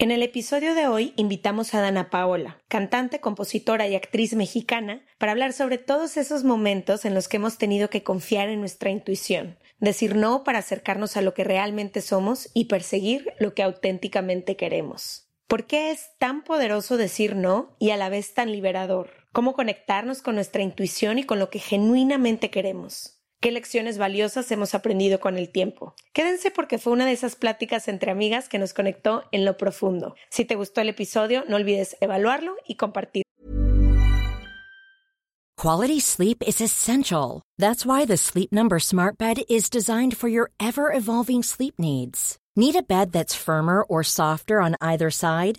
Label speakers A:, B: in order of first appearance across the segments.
A: En el episodio de hoy invitamos a Dana Paola, cantante, compositora y actriz mexicana, para hablar sobre todos esos momentos en los que hemos tenido que confiar en nuestra intuición, decir no para acercarnos a lo que realmente somos y perseguir lo que auténticamente queremos. ¿Por qué es tan poderoso decir no y a la vez tan liberador? ¿Cómo conectarnos con nuestra intuición y con lo que genuinamente queremos? Qué lecciones valiosas hemos aprendido con el tiempo. Quédense porque fue una de esas pláticas entre amigas que nos conectó en lo profundo. Si te gustó el episodio, no olvides evaluarlo y compartir.
B: Quality sleep is essential. That's why the Sleep Number Smart Bed is designed for your ever evolving sleep needs. Need a bed that's firmer or softer on either side?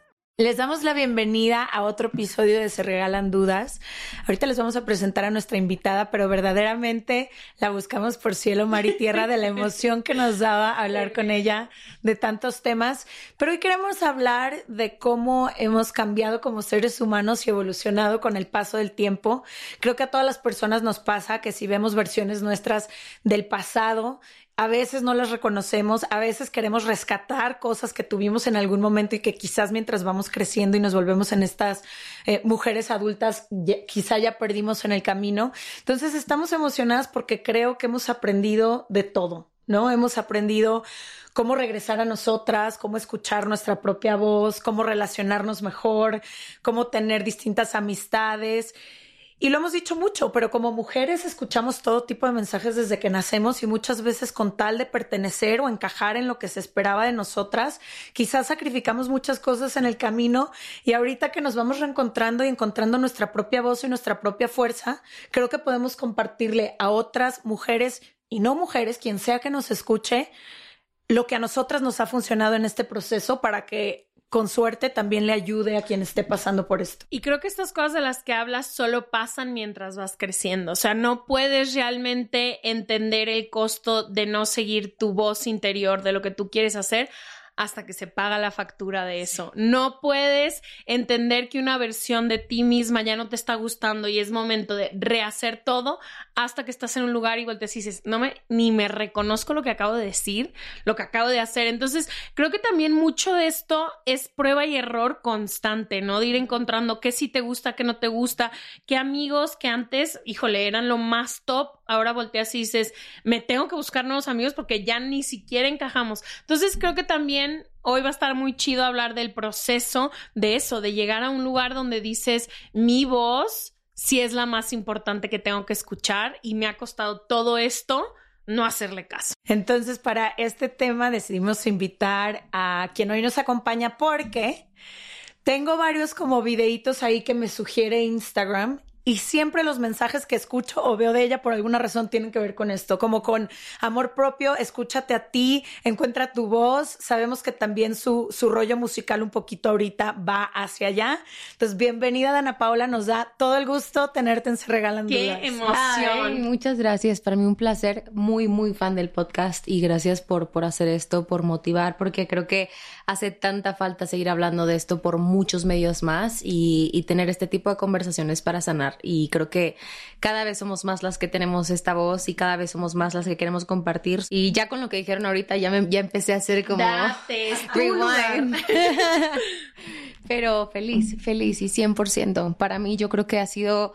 A: Les damos la bienvenida a otro episodio de Se Regalan Dudas. Ahorita les vamos a presentar a nuestra invitada, pero verdaderamente la buscamos por cielo, mar y tierra de la emoción que nos daba hablar con ella de tantos temas. Pero hoy queremos hablar de cómo hemos cambiado como seres humanos y evolucionado con el paso del tiempo. Creo que a todas las personas nos pasa que si vemos versiones nuestras del pasado, a veces no las reconocemos, a veces queremos rescatar cosas que tuvimos en algún momento y que quizás mientras vamos creciendo y nos volvemos en estas eh, mujeres adultas, quizá ya perdimos en el camino. Entonces estamos emocionadas porque creo que hemos aprendido de todo, ¿no? Hemos aprendido cómo regresar a nosotras, cómo escuchar nuestra propia voz, cómo relacionarnos mejor, cómo tener distintas amistades. Y lo hemos dicho mucho, pero como mujeres escuchamos todo tipo de mensajes desde que nacemos y muchas veces con tal de pertenecer o encajar en lo que se esperaba de nosotras, quizás sacrificamos muchas cosas en el camino y ahorita que nos vamos reencontrando y encontrando nuestra propia voz y nuestra propia fuerza, creo que podemos compartirle a otras mujeres y no mujeres, quien sea que nos escuche, lo que a nosotras nos ha funcionado en este proceso para que con suerte también le ayude a quien esté pasando por esto.
C: Y creo que estas cosas de las que hablas solo pasan mientras vas creciendo. O sea, no puedes realmente entender el costo de no seguir tu voz interior de lo que tú quieres hacer hasta que se paga la factura de eso. No puedes entender que una versión de ti misma ya no te está gustando y es momento de rehacer todo hasta que estás en un lugar y volteas y dices, no me, ni me reconozco lo que acabo de decir, lo que acabo de hacer. Entonces, creo que también mucho de esto es prueba y error constante, ¿no? De ir encontrando qué sí te gusta, qué no te gusta, qué amigos que antes, híjole, eran lo más top, ahora volteas y dices, me tengo que buscar nuevos amigos porque ya ni siquiera encajamos. Entonces, creo que también hoy va a estar muy chido hablar del proceso de eso, de llegar a un lugar donde dices, mi voz sí es la más importante que tengo que escuchar y me ha costado todo esto no hacerle caso.
A: Entonces, para este tema decidimos invitar a quien hoy nos acompaña porque tengo varios como videitos ahí que me sugiere Instagram y siempre los mensajes que escucho o veo de ella por alguna razón tienen que ver con esto, como con amor propio, escúchate a ti, encuentra tu voz. Sabemos que también su, su rollo musical un poquito ahorita va hacia allá. Entonces, bienvenida, Dana Paula, nos da todo el gusto tenerte en Se Regalan
C: ¡Qué emoción!
D: muchas gracias, para mí un placer, muy, muy fan del podcast y gracias por, por hacer esto, por motivar, porque creo que hace tanta falta seguir hablando de esto por muchos medios más y, y tener este tipo de conversaciones para sanar y creo que cada vez somos más las que tenemos esta voz y cada vez somos más las que queremos compartir. Y ya con lo que dijeron ahorita ya, me, ya empecé a hacer como rewind. Pero feliz, feliz y 100%. Para mí yo creo que ha sido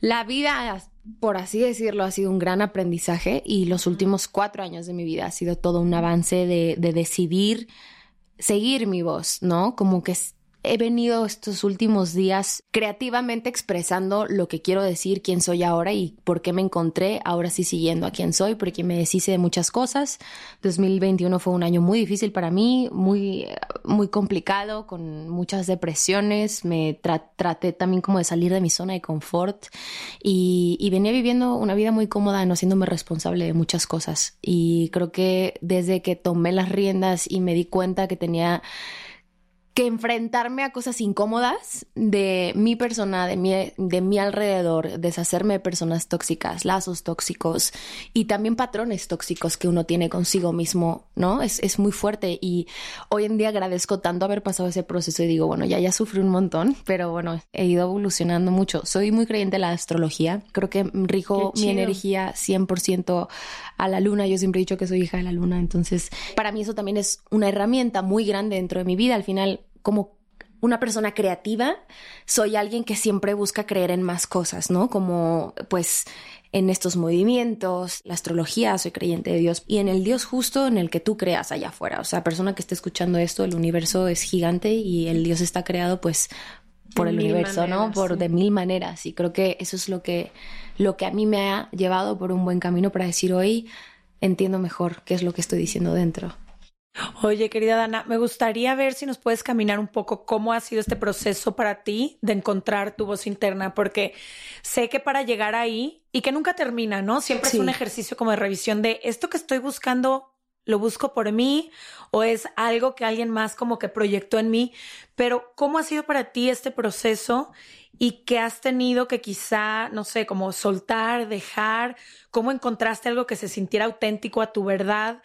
D: la vida, por así decirlo, ha sido un gran aprendizaje y los últimos cuatro años de mi vida ha sido todo un avance de, de decidir seguir mi voz, ¿no? Como que he venido estos últimos días creativamente expresando lo que quiero decir, quién soy ahora y por qué me encontré ahora sí siguiendo a quién soy, porque me deshice de muchas cosas. 2021 fue un año muy difícil para mí, muy, muy complicado, con muchas depresiones. Me traté también como de salir de mi zona de confort y, y venía viviendo una vida muy cómoda, no haciéndome responsable de muchas cosas. Y creo que desde que tomé las riendas y me di cuenta que tenía que enfrentarme a cosas incómodas de mi persona, de mi, de mi alrededor, deshacerme de personas tóxicas, lazos tóxicos y también patrones tóxicos que uno tiene consigo mismo, ¿no? Es, es muy fuerte y hoy en día agradezco tanto haber pasado ese proceso y digo, bueno, ya ya sufrí un montón, pero bueno, he ido evolucionando mucho. Soy muy creyente de la astrología, creo que rijo mi energía 100% a la luna, yo siempre he dicho que soy hija de la luna, entonces para mí eso también es una herramienta muy grande dentro de mi vida, al final como una persona creativa, soy alguien que siempre busca creer en más cosas, ¿no? Como pues en estos movimientos, la astrología, soy creyente de Dios y en el Dios justo en el que tú creas allá afuera. O sea, persona que esté escuchando esto, el universo es gigante y el Dios está creado pues por el universo, ¿no? Por de mil maneras y creo que eso es lo que lo que a mí me ha llevado por un buen camino para decir hoy entiendo mejor qué es lo que estoy diciendo dentro.
A: Oye, querida Dana, me gustaría ver si nos puedes caminar un poco cómo ha sido este proceso para ti de encontrar tu voz interna, porque sé que para llegar ahí y que nunca termina, ¿no? Siempre es un ejercicio como de revisión de esto que estoy buscando, lo busco por mí o es algo que alguien más como que proyectó en mí, pero ¿cómo ha sido para ti este proceso y qué has tenido que quizá, no sé, como soltar, dejar, cómo encontraste algo que se sintiera auténtico a tu verdad?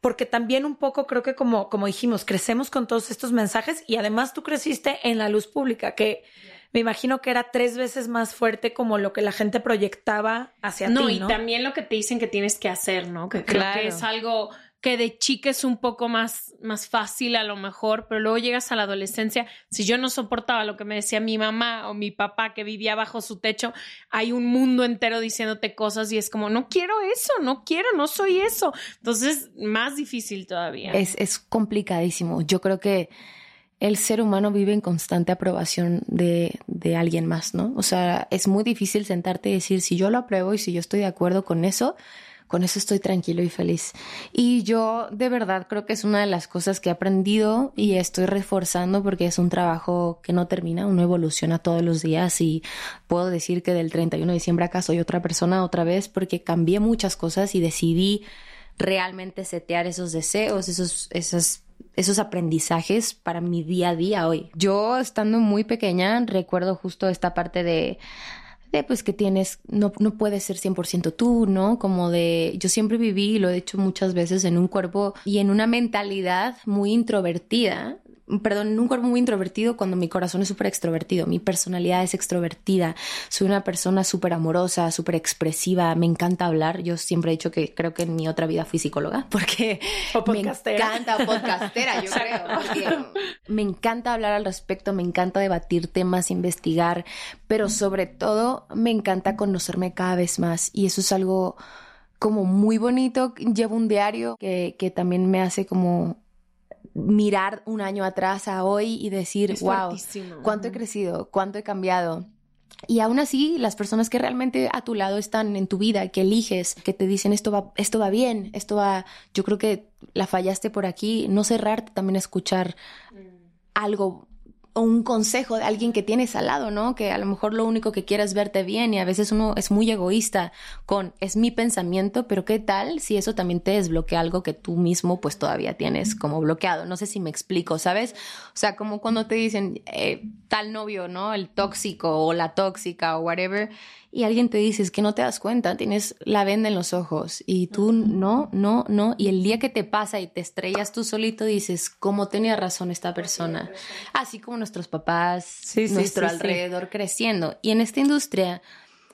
A: Porque también un poco creo que como, como dijimos, crecemos con todos estos mensajes y además tú creciste en la luz pública, que me imagino que era tres veces más fuerte como lo que la gente proyectaba hacia ti.
C: No, y también lo que te dicen que tienes que hacer, ¿no? Que creo que es algo que de chica es un poco más, más fácil a lo mejor, pero luego llegas a la adolescencia, si yo no soportaba lo que me decía mi mamá o mi papá que vivía bajo su techo, hay un mundo entero diciéndote cosas y es como, no quiero eso, no quiero, no soy eso. Entonces, más difícil todavía.
D: Es, es complicadísimo. Yo creo que el ser humano vive en constante aprobación de, de alguien más, ¿no? O sea, es muy difícil sentarte y decir, si yo lo apruebo y si yo estoy de acuerdo con eso, con eso estoy tranquilo y feliz. Y yo de verdad creo que es una de las cosas que he aprendido y estoy reforzando porque es un trabajo que no termina, uno evoluciona todos los días y puedo decir que del 31 de diciembre acá soy otra persona otra vez porque cambié muchas cosas y decidí realmente setear esos deseos, esos, esos, esos aprendizajes para mi día a día hoy. Yo estando muy pequeña recuerdo justo esta parte de de pues que tienes, no, no puedes ser 100% tú, ¿no? Como de, yo siempre viví, y lo he hecho muchas veces, en un cuerpo y en una mentalidad muy introvertida, perdón, en un cuerpo muy introvertido cuando mi corazón es súper extrovertido, mi personalidad es extrovertida, soy una persona súper amorosa, súper expresiva, me encanta hablar, yo siempre he dicho que creo que en mi otra vida fui psicóloga porque me encanta, podcastera yo creo, porque me encanta hablar al respecto, me encanta debatir temas, investigar, pero sobre todo me encanta conocerme cada vez más y eso es algo como muy bonito, llevo un diario que, que también me hace como mirar un año atrás a hoy y decir, wow, cuánto he crecido, cuánto he cambiado. Y aún así, las personas que realmente a tu lado están en tu vida, que eliges, que te dicen esto va, esto va bien, esto va, yo creo que la fallaste por aquí, no cerrarte también a escuchar algo o un consejo de alguien que tienes al lado, ¿no? Que a lo mejor lo único que quiere es verte bien y a veces uno es muy egoísta con es mi pensamiento, pero ¿qué tal si eso también te desbloquea algo que tú mismo pues todavía tienes como bloqueado? No sé si me explico, ¿sabes? O sea, como cuando te dicen eh, tal novio, ¿no? El tóxico o la tóxica o whatever y alguien te dice es que no te das cuenta, tienes la venda en los ojos y tú no, no, no. Y el día que te pasa y te estrellas tú solito dices, ¿cómo tenía razón esta persona? Así como nuestros papás, nuestro alrededor creciendo. Y en esta industria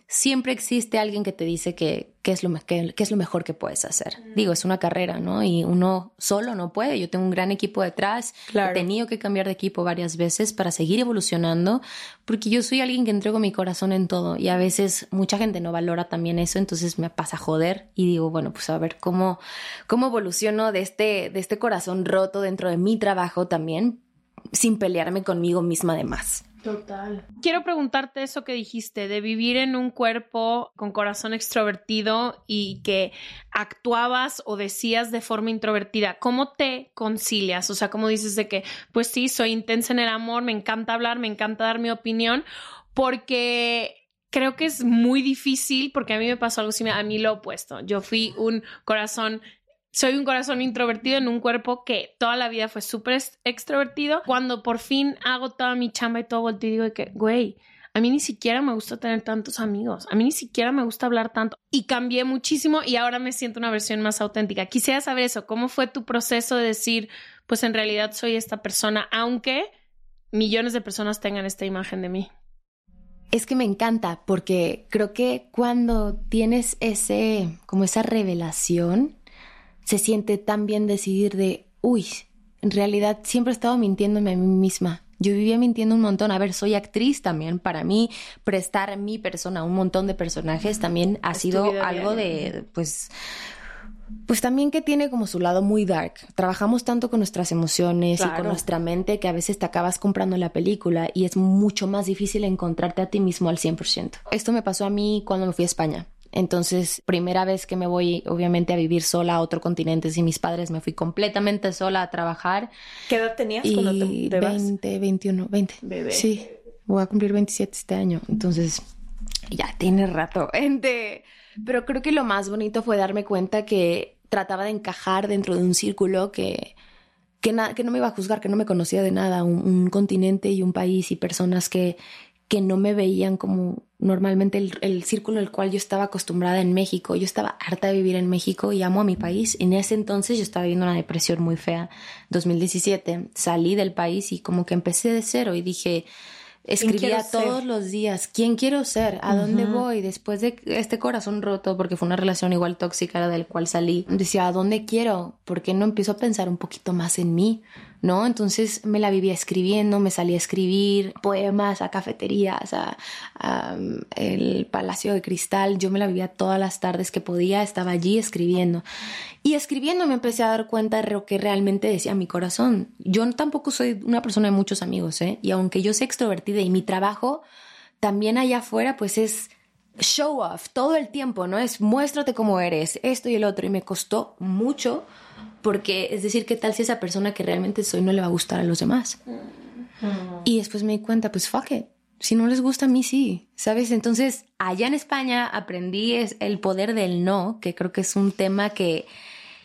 D: siempre existe alguien que te dice que, es lo, que, es lo mejor que puedes hacer. Digo, es una carrera, ¿no? Y uno solo no puede. Yo tengo un gran equipo detrás. He tenido que cambiar de equipo varias veces para seguir evolucionando, porque yo soy alguien que entrego mi corazón en todo y a veces mucha gente no valora también eso, entonces me pasa a joder y digo, bueno, pues a ver cómo, cómo evoluciono de este, de este corazón roto dentro de mi trabajo también sin pelearme conmigo misma de más.
C: Total. Quiero preguntarte eso que dijiste, de vivir en un cuerpo con corazón extrovertido y que actuabas o decías de forma introvertida. ¿Cómo te concilias? O sea, ¿cómo dices de que, pues sí, soy intensa en el amor, me encanta hablar, me encanta dar mi opinión, porque creo que es muy difícil, porque a mí me pasó algo similar, a mí lo opuesto. Yo fui un corazón soy un corazón introvertido en un cuerpo que toda la vida fue súper extrovertido. Cuando por fin hago toda mi chamba y todo, volteo y digo que, güey, a mí ni siquiera me gusta tener tantos amigos, a mí ni siquiera me gusta hablar tanto. Y cambié muchísimo y ahora me siento una versión más auténtica. Quisiera saber eso, ¿cómo fue tu proceso de decir, pues en realidad soy esta persona, aunque millones de personas tengan esta imagen de mí?
D: Es que me encanta porque creo que cuando tienes ese, como esa revelación, se siente tan bien decidir de, uy, en realidad siempre he estado mintiéndome a mí misma. Yo vivía mintiendo un montón. A ver, soy actriz también. Para mí, prestar mi persona a un montón de personajes también ha sido algo de, pues, pues también que tiene como su lado muy dark. Trabajamos tanto con nuestras emociones y con nuestra mente que a veces te acabas comprando la película y es mucho más difícil encontrarte a ti mismo al 100%. Esto me pasó a mí cuando me fui a España. Entonces, primera vez que me voy, obviamente, a vivir sola a otro continente sin mis padres, me fui completamente sola a trabajar.
A: ¿Qué edad tenías cuando te, te
D: 20, 21, 20. Bebé. Sí, voy a cumplir 27 este año. Entonces, ya tiene rato. Gente. Pero creo que lo más bonito fue darme cuenta que trataba de encajar dentro de un círculo que, que, que no me iba a juzgar, que no me conocía de nada, un, continente y un país y personas que, que no me veían como normalmente el, círculo al cual yo estaba acostumbrada en México. Yo estaba harta de vivir en México y amo a mi país. En ese entonces yo estaba viviendo una depresión muy fea. 2017 salí del país y como que empecé de cero y dije, escribía todos los días, ¿quién quiero ser? ¿A dónde voy? Después de este corazón roto, porque fue una relación igual tóxica del cual salí, decía, ¿a dónde quiero? ¿Por qué no empiezo a pensar un poquito más en mí? ¿No? Entonces me la vivía escribiendo, me salía a escribir poemas a cafeterías, a, el Palacio de Cristal, yo me la vivía todas las tardes que podía, estaba allí escribiendo. Y escribiendo me empecé a dar cuenta de lo que realmente decía mi corazón. Yo tampoco soy una persona de muchos amigos, ¿eh? Y aunque yo sea extrovertida y mi trabajo también allá afuera, pues es show off todo el tiempo, ¿no? Es muéstrate cómo eres, esto y el otro. Y me costó mucho porque es decir, ¿qué tal si esa persona que realmente soy no le va a gustar a los demás? Y después me di cuenta, pues fuck it. Si no les gusta a mí, sí, ¿sabes? Entonces, allá en España aprendí el poder del no, que creo que es un tema que...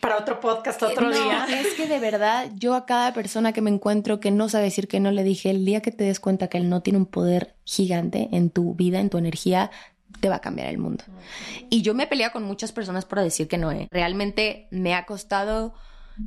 A: Para otro podcast, otro
D: no,
A: día.
D: Es que de verdad, yo a cada persona que me encuentro que no sabe decir que no, le dije, el día que te des cuenta que el no tiene un poder gigante en tu vida, en tu energía, te va a cambiar el mundo. Y yo me pelea con muchas personas por decir que no. ¿eh? Realmente me ha costado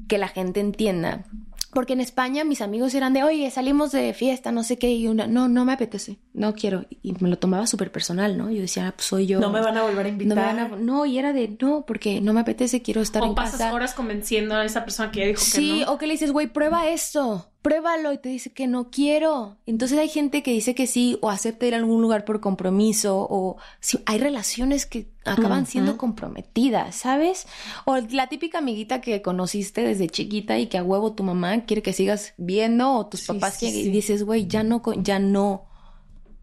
D: que la gente entienda. Porque en España mis amigos eran de, oye, salimos de fiesta, no sé qué, y una, no, no me apetece, no quiero. Y me lo tomaba súper personal, ¿no? Yo decía, ah, pues soy yo.
A: No me van a volver a invitar.
D: No, y era de, no, porque no me apetece, quiero estar
C: o
D: en
C: pasas horas convenciendo a esa persona que ya dijo
D: que
C: no. Sí,
D: o que le dices, güey, prueba esto pruébalo y te dice que no quiero. Entonces hay gente que dice que sí o acepta ir a algún lugar por compromiso o si hay relaciones que acaban siendo comprometidas, ¿sabes? O la típica amiguita que conociste desde chiquita y que a huevo tu mamá quiere que sigas viendo o tus papás que y dices, güey, ya no ya no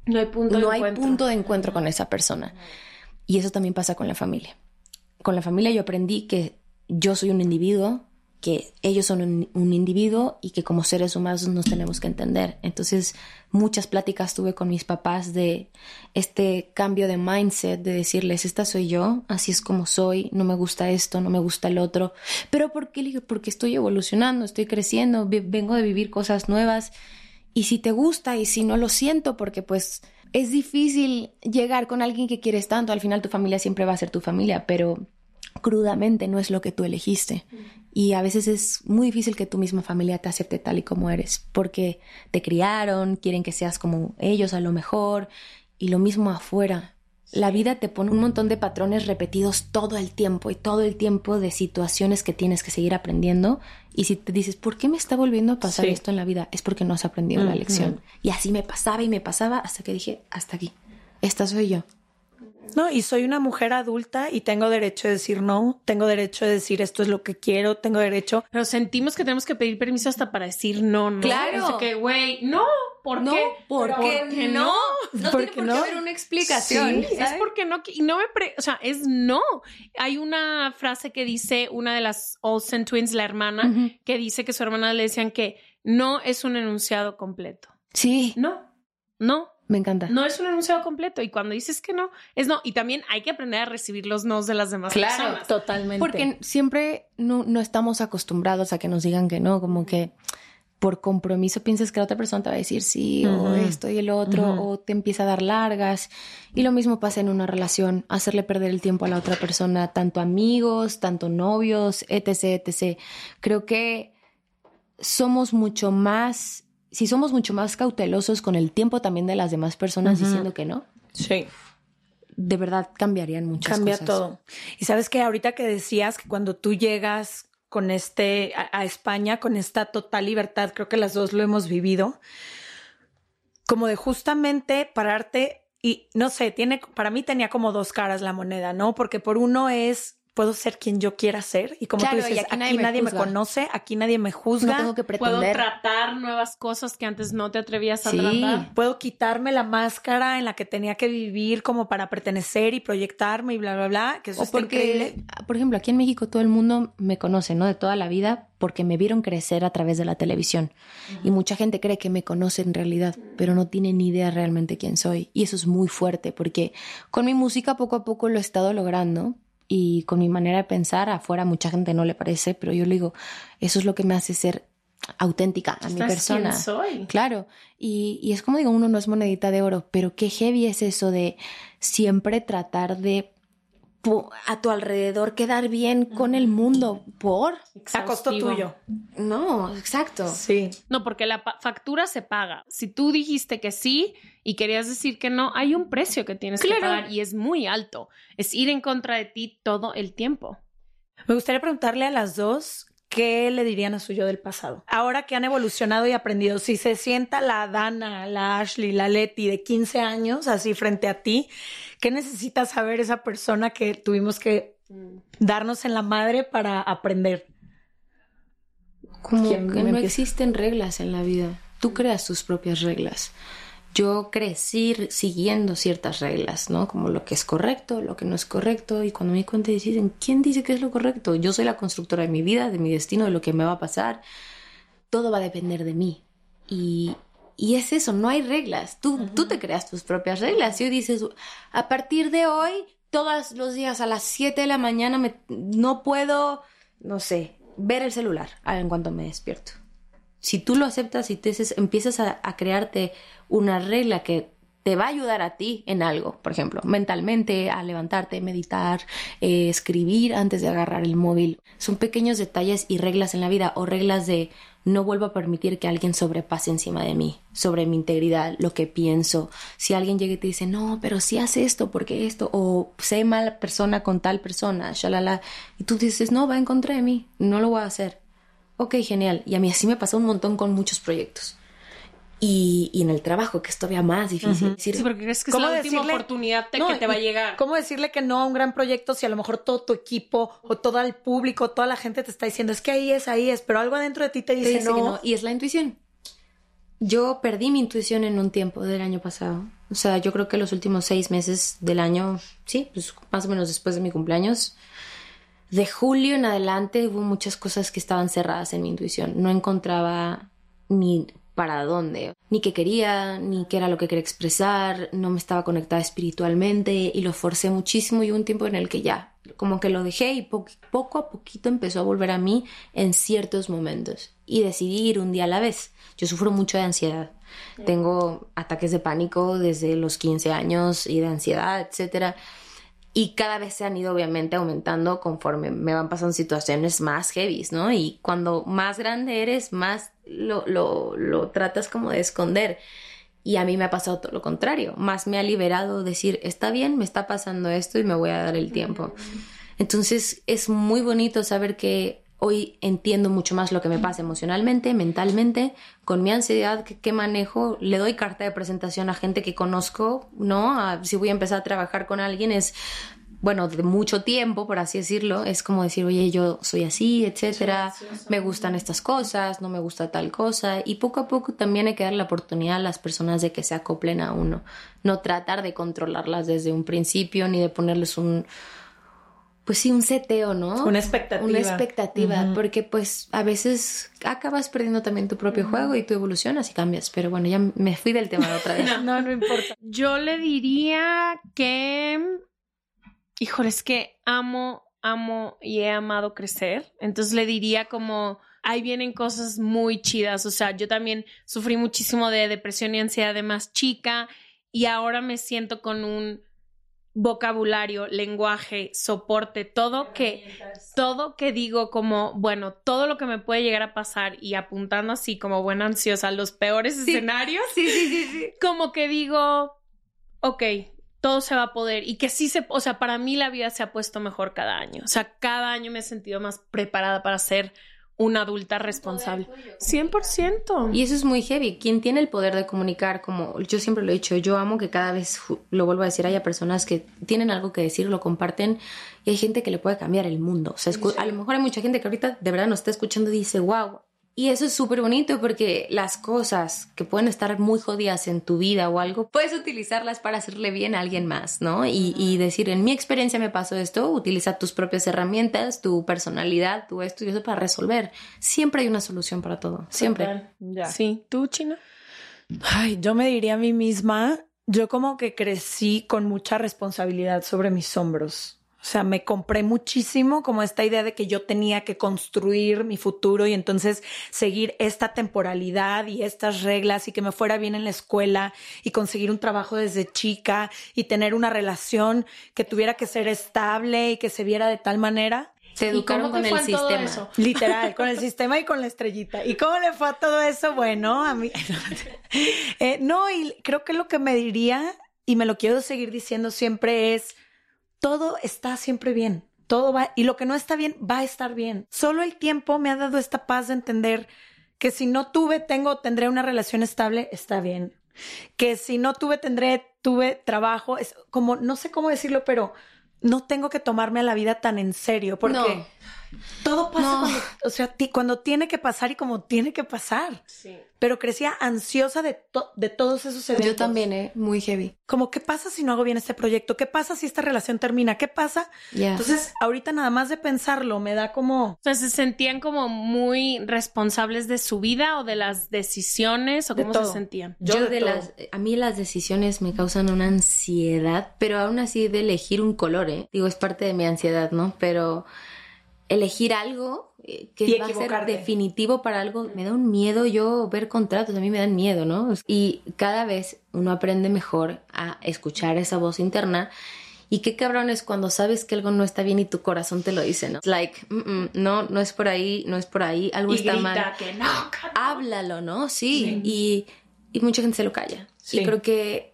C: no hay punto
D: no
C: de
D: hay punto de encuentro con esa persona. Y eso también pasa con la familia. Con la familia yo aprendí que yo soy un individuo que ellos son un, individuo y que como seres humanos nos tenemos que entender. Entonces, muchas pláticas tuve con mis papás de este cambio de mindset, de decirles, esta soy yo, así es como soy, no me gusta esto, no me gusta el otro. Pero ¿por qué? Porque estoy evolucionando, estoy creciendo, vengo de vivir cosas nuevas. Y si te gusta y si no lo siento, porque pues es difícil llegar con alguien que quieres tanto, al final tu familia siempre va a ser tu familia, pero crudamente no es lo que tú elegiste. Y a veces es muy difícil que tu misma familia te acepte tal y como eres, porque te criaron, quieren que seas como ellos a lo mejor, y lo mismo afuera. La vida te pone un montón de patrones repetidos todo el tiempo y todo el tiempo de situaciones que tienes que seguir aprendiendo. Y si te dices, ¿por qué me está volviendo a pasar esto en la vida? Es porque no has aprendido la lección. Y así me pasaba y me pasaba hasta que dije, hasta aquí, esta soy yo.
A: No, y soy una mujer adulta y tengo derecho de decir no, tengo derecho de decir esto es lo que quiero, tengo derecho.
C: Pero sentimos que tenemos que pedir permiso hasta para decir no, ¿no?
D: Claro.
C: Es que, güey, no, ¿por
D: no,
C: qué?
D: ¿Por qué no? No
A: ¿Por
D: tiene por
A: no?
D: qué haber una explicación.
C: Sí, es porque no, y no me, pre- o sea, es no. Hay una frase que dice una de las Olsen Twins, la hermana, que dice que su hermana le decían que no es un enunciado completo.
D: Sí,
C: No, no,
D: me encanta.
C: no es un enunciado completo. Y cuando dices que no, es no. Y también hay que aprender a recibir los nos de las demás
D: Claro,
C: personas.
A: Totalmente.
D: Porque siempre no, no estamos acostumbrados a que nos digan que no, como que por compromiso piensas que la otra persona te va a decir sí o esto y el otro o te empieza a dar largas. Y lo mismo pasa en una relación, hacerle perder el tiempo a la otra persona, tanto amigos, tanto novios, etc, etc. Creo que somos mucho más, si somos mucho más cautelosos con el tiempo también de las demás personas diciendo que no,
A: Sí.
D: de verdad cambiarían muchas
A: Cambia
D: cosas.
A: todo. Y sabes que ahorita que decías que cuando tú llegas con este a, a España con esta total libertad, creo que las dos lo hemos vivido, como de justamente pararte y no sé, tiene para mí tenía como dos caras la moneda, ¿no? Porque por uno es puedo ser quien yo quiera ser y como
D: Claro,
A: tú dices,
D: aquí
A: aquí,
D: nadie
A: nadie,
D: me
A: conoce, aquí nadie me juzga.
D: No tengo que
C: Puedo
D: pretender.
C: tratar nuevas cosas que antes no te atrevías a
D: Sí.
C: tratar.
A: Puedo quitarme la máscara en la que tenía que vivir como para pertenecer y proyectarme y bla, bla, bla, que eso
D: O
A: está increíble.
D: porque, por ejemplo, aquí en México todo el mundo me conoce, ¿no? De toda la vida, porque me vieron crecer a través de la televisión. Y mucha gente cree que me conoce en realidad, pero no tiene ni idea realmente quién soy. Y eso es muy fuerte, porque con mi música poco a poco lo he estado logrando. Y con mi manera de pensar, afuera mucha gente no le parece, pero yo le digo, eso es lo que me hace ser auténtica a mi persona.
C: soy.
D: Claro, y, y es como digo, uno no es monedita de oro, pero qué heavy es eso de siempre tratar de a tu alrededor quedar bien con el mundo por
A: A costo tuyo.
D: no exacto
A: Sí.
C: No, porque la factura se paga. Si tú dijiste que sí y querías decir que no, hay un precio que tienes que pagar y es muy alto. Es ir en contra de ti todo el tiempo.
A: Me gustaría preguntarle a las dos qué le dirían a su yo del pasado. Ahora que han evolucionado y aprendido, si se sienta la Dana, la Ashley, la Leti de 15 años así frente a ti, ¿qué necesita saber esa persona que tuvimos que darnos en la madre para aprender?
D: como
A: ¿Quién
D: que no
A: empieza?
D: existen reglas en la vida tú creas tus propias reglas yo crecí siguiendo ciertas reglas, ¿no? Como lo que es correcto, lo que no es correcto. Y cuando me di cuenta, dicen, ¿quién dice que es lo correcto? Yo soy la constructora de mi vida, de mi destino, de lo que me va a pasar. Todo va a depender de mí. Y, y es eso, no hay reglas. Tú, tú te creas tus propias reglas. Y dices, a partir de hoy, todos los días a las 7 de la mañana me, no puedo, no sé, ver el celular ah, en cuanto me despierto. Si tú lo aceptas y te empiezas a, crearte una regla que te va a ayudar a ti en algo, por ejemplo, mentalmente, a levantarte, meditar, eh, escribir antes de agarrar el móvil. Son pequeños detalles y reglas en la vida o reglas de no vuelvo a permitir que alguien sobrepase encima de mí, sobre mi integridad, lo que pienso. Si alguien llega y te dice, no, pero si hace esto, porque esto, o sé mala persona con tal persona, shalala, y tú dices, no, va en contra de mí, no lo voy a hacer. Ok, genial. Y a mí así me pasó un montón con muchos proyectos. Y, y en el trabajo, que es todavía más difícil. Decir,
C: Sí, porque crees que es
A: ¿Cómo
C: la última
A: decirle?
C: oportunidad de
A: No,
C: que te va a llegar.
A: ¿Cómo decirle que no a un gran proyecto si a lo mejor todo tu equipo o todo el público, toda la gente te está diciendo, es que ahí es, ahí es, pero algo adentro de ti te
D: te
A: dice,
D: dice
A: no.
D: que no. Y es la intuición. Yo perdí mi intuición en un tiempo del año pasado. O sea, yo creo que los últimos seis meses del año, sí, pues más o menos después de mi cumpleaños, de julio en adelante hubo muchas cosas que estaban cerradas en mi intuición. No encontraba ni para dónde, ni qué quería, ni qué era lo que quería expresar, no me estaba conectada espiritualmente y lo forcé muchísimo y hubo un tiempo en el que ya, como que lo dejé y poco a poquito empezó a volver a mí en ciertos momentos y decidí ir un día a la vez. Yo sufro mucho de ansiedad. Tengo ataques de pánico desde los 15 años y de ansiedad, etcétera y cada vez se han ido obviamente aumentando conforme me van pasando situaciones más heavy, ¿no? Y cuando más grande eres, más lo, lo, lo tratas como de esconder. Y a mí me ha pasado todo lo contrario, más me ha liberado decir, está bien, me está pasando esto y me voy a dar el tiempo. Entonces es muy bonito saber que Hoy entiendo mucho más lo que me pasa emocionalmente, mentalmente, con mi ansiedad que, manejo. Le doy carta de presentación a gente que conozco, ¿no? si voy a empezar a trabajar con alguien es, bueno, de mucho tiempo, por así decirlo. Es como decir, oye, yo soy así, etcétera. Me gustan estas cosas, no me gusta tal cosa. Y poco a poco también hay que dar la oportunidad a las personas de que se acoplen a uno. No tratar de controlarlas desde un principio ni de ponerles un pues sí, un seteo, ¿no?
A: Una expectativa.
D: Una expectativa, porque pues a veces acabas perdiendo también tu propio juego y tú evolucionas y cambias. Pero bueno, ya me fui del tema otra vez.
C: no, no, no importa. Yo le diría que, híjole, es que amo, amo y he amado crecer. Entonces le diría como, ahí vienen cosas muy chidas. O sea, yo también sufrí muchísimo de depresión y ansiedad de más chica y ahora me siento con un vocabulario, lenguaje, soporte, todo que todo que digo como, bueno, todo lo que me puede llegar a pasar y apuntando así como buena ansiosa los peores escenarios.
D: Sí, sí, sí, sí.
C: Como que digo, ok, todo se va a poder y que sí se, o sea, para mí la vida se ha puesto mejor cada año. O sea, cada año me he sentido más preparada para ser una adulta responsable. 100%.
D: Y eso es muy heavy. Quien tiene el poder de comunicar, como yo siempre lo he dicho, yo amo que cada vez, lo vuelvo a decir, haya personas que tienen algo que decir, lo comparten y hay gente que le puede cambiar el mundo. O sea, a lo mejor hay mucha gente que ahorita de verdad nos está escuchando y dice, wow, y eso es súper bonito porque las cosas que pueden estar muy jodidas en tu vida o algo, puedes utilizarlas para hacerle bien a alguien más, ¿no? Y, decir, en mi experiencia me pasó esto, utiliza tus propias herramientas, tu personalidad, tu esto y eso para resolver. Siempre hay una solución para todo, siempre.
C: Sí, ¿tú, China?
A: Ay, yo me diría a mí misma, yo como que crecí con mucha responsabilidad sobre mis hombros. O sea, me compré muchísimo como esta idea de que yo tenía que construir mi futuro y entonces seguir esta temporalidad y estas reglas y que me fuera bien en la escuela y conseguir un trabajo desde chica y tener una relación que tuviera que ser estable y que se viera de tal manera.
D: Se educaron con el sistema.
A: Literal, con el sistema y con la estrellita. ¿Y cómo le fue a todo eso? Bueno, a mí. Eh, no, y creo que lo que me diría, y me lo quiero seguir diciendo siempre, es todo está siempre bien. Todo va, y lo que no está bien, va a estar bien. Solo el tiempo me ha dado esta paz de entender que si no tuve, tengo, tendré una relación estable, está bien. Que si no tuve, tendré, tuve trabajo, es como, no sé cómo decirlo, pero no tengo que tomarme a la vida tan en serio, porque todo pasa cuando, o sea, cuando tiene que pasar y como tiene que pasar. Sí. Pero crecía ansiosa de, de todos esos eventos.
D: Yo también, ¿eh? Muy heavy.
A: Como, ¿qué pasa si no hago bien este proyecto? ¿Qué pasa si esta relación termina? ¿Qué pasa? Entonces, ahorita nada más de pensarlo me da como...
C: O sea, ¿se sentían como muy responsables de su vida o de las decisiones o cómo se sentían?
D: Yo, de, las... A mí las decisiones me causan una ansiedad, pero aún así de elegir un color, ¿eh? Digo, es parte de mi ansiedad, ¿no? Pero elegir algo eh, que va a ser definitivo para algo, me da un miedo yo ver contratos, a mí me dan miedo, ¿no? Y cada vez uno aprende mejor a escuchar esa voz interna. Y qué cabrón es cuando sabes que algo no está bien y tu corazón te lo dice, ¿no? like, no, no es por ahí, no es por ahí, algo está mal.
A: Que no,
D: Háblalo, ¿no? Sí. Y, y, mucha gente se lo calla. Y creo que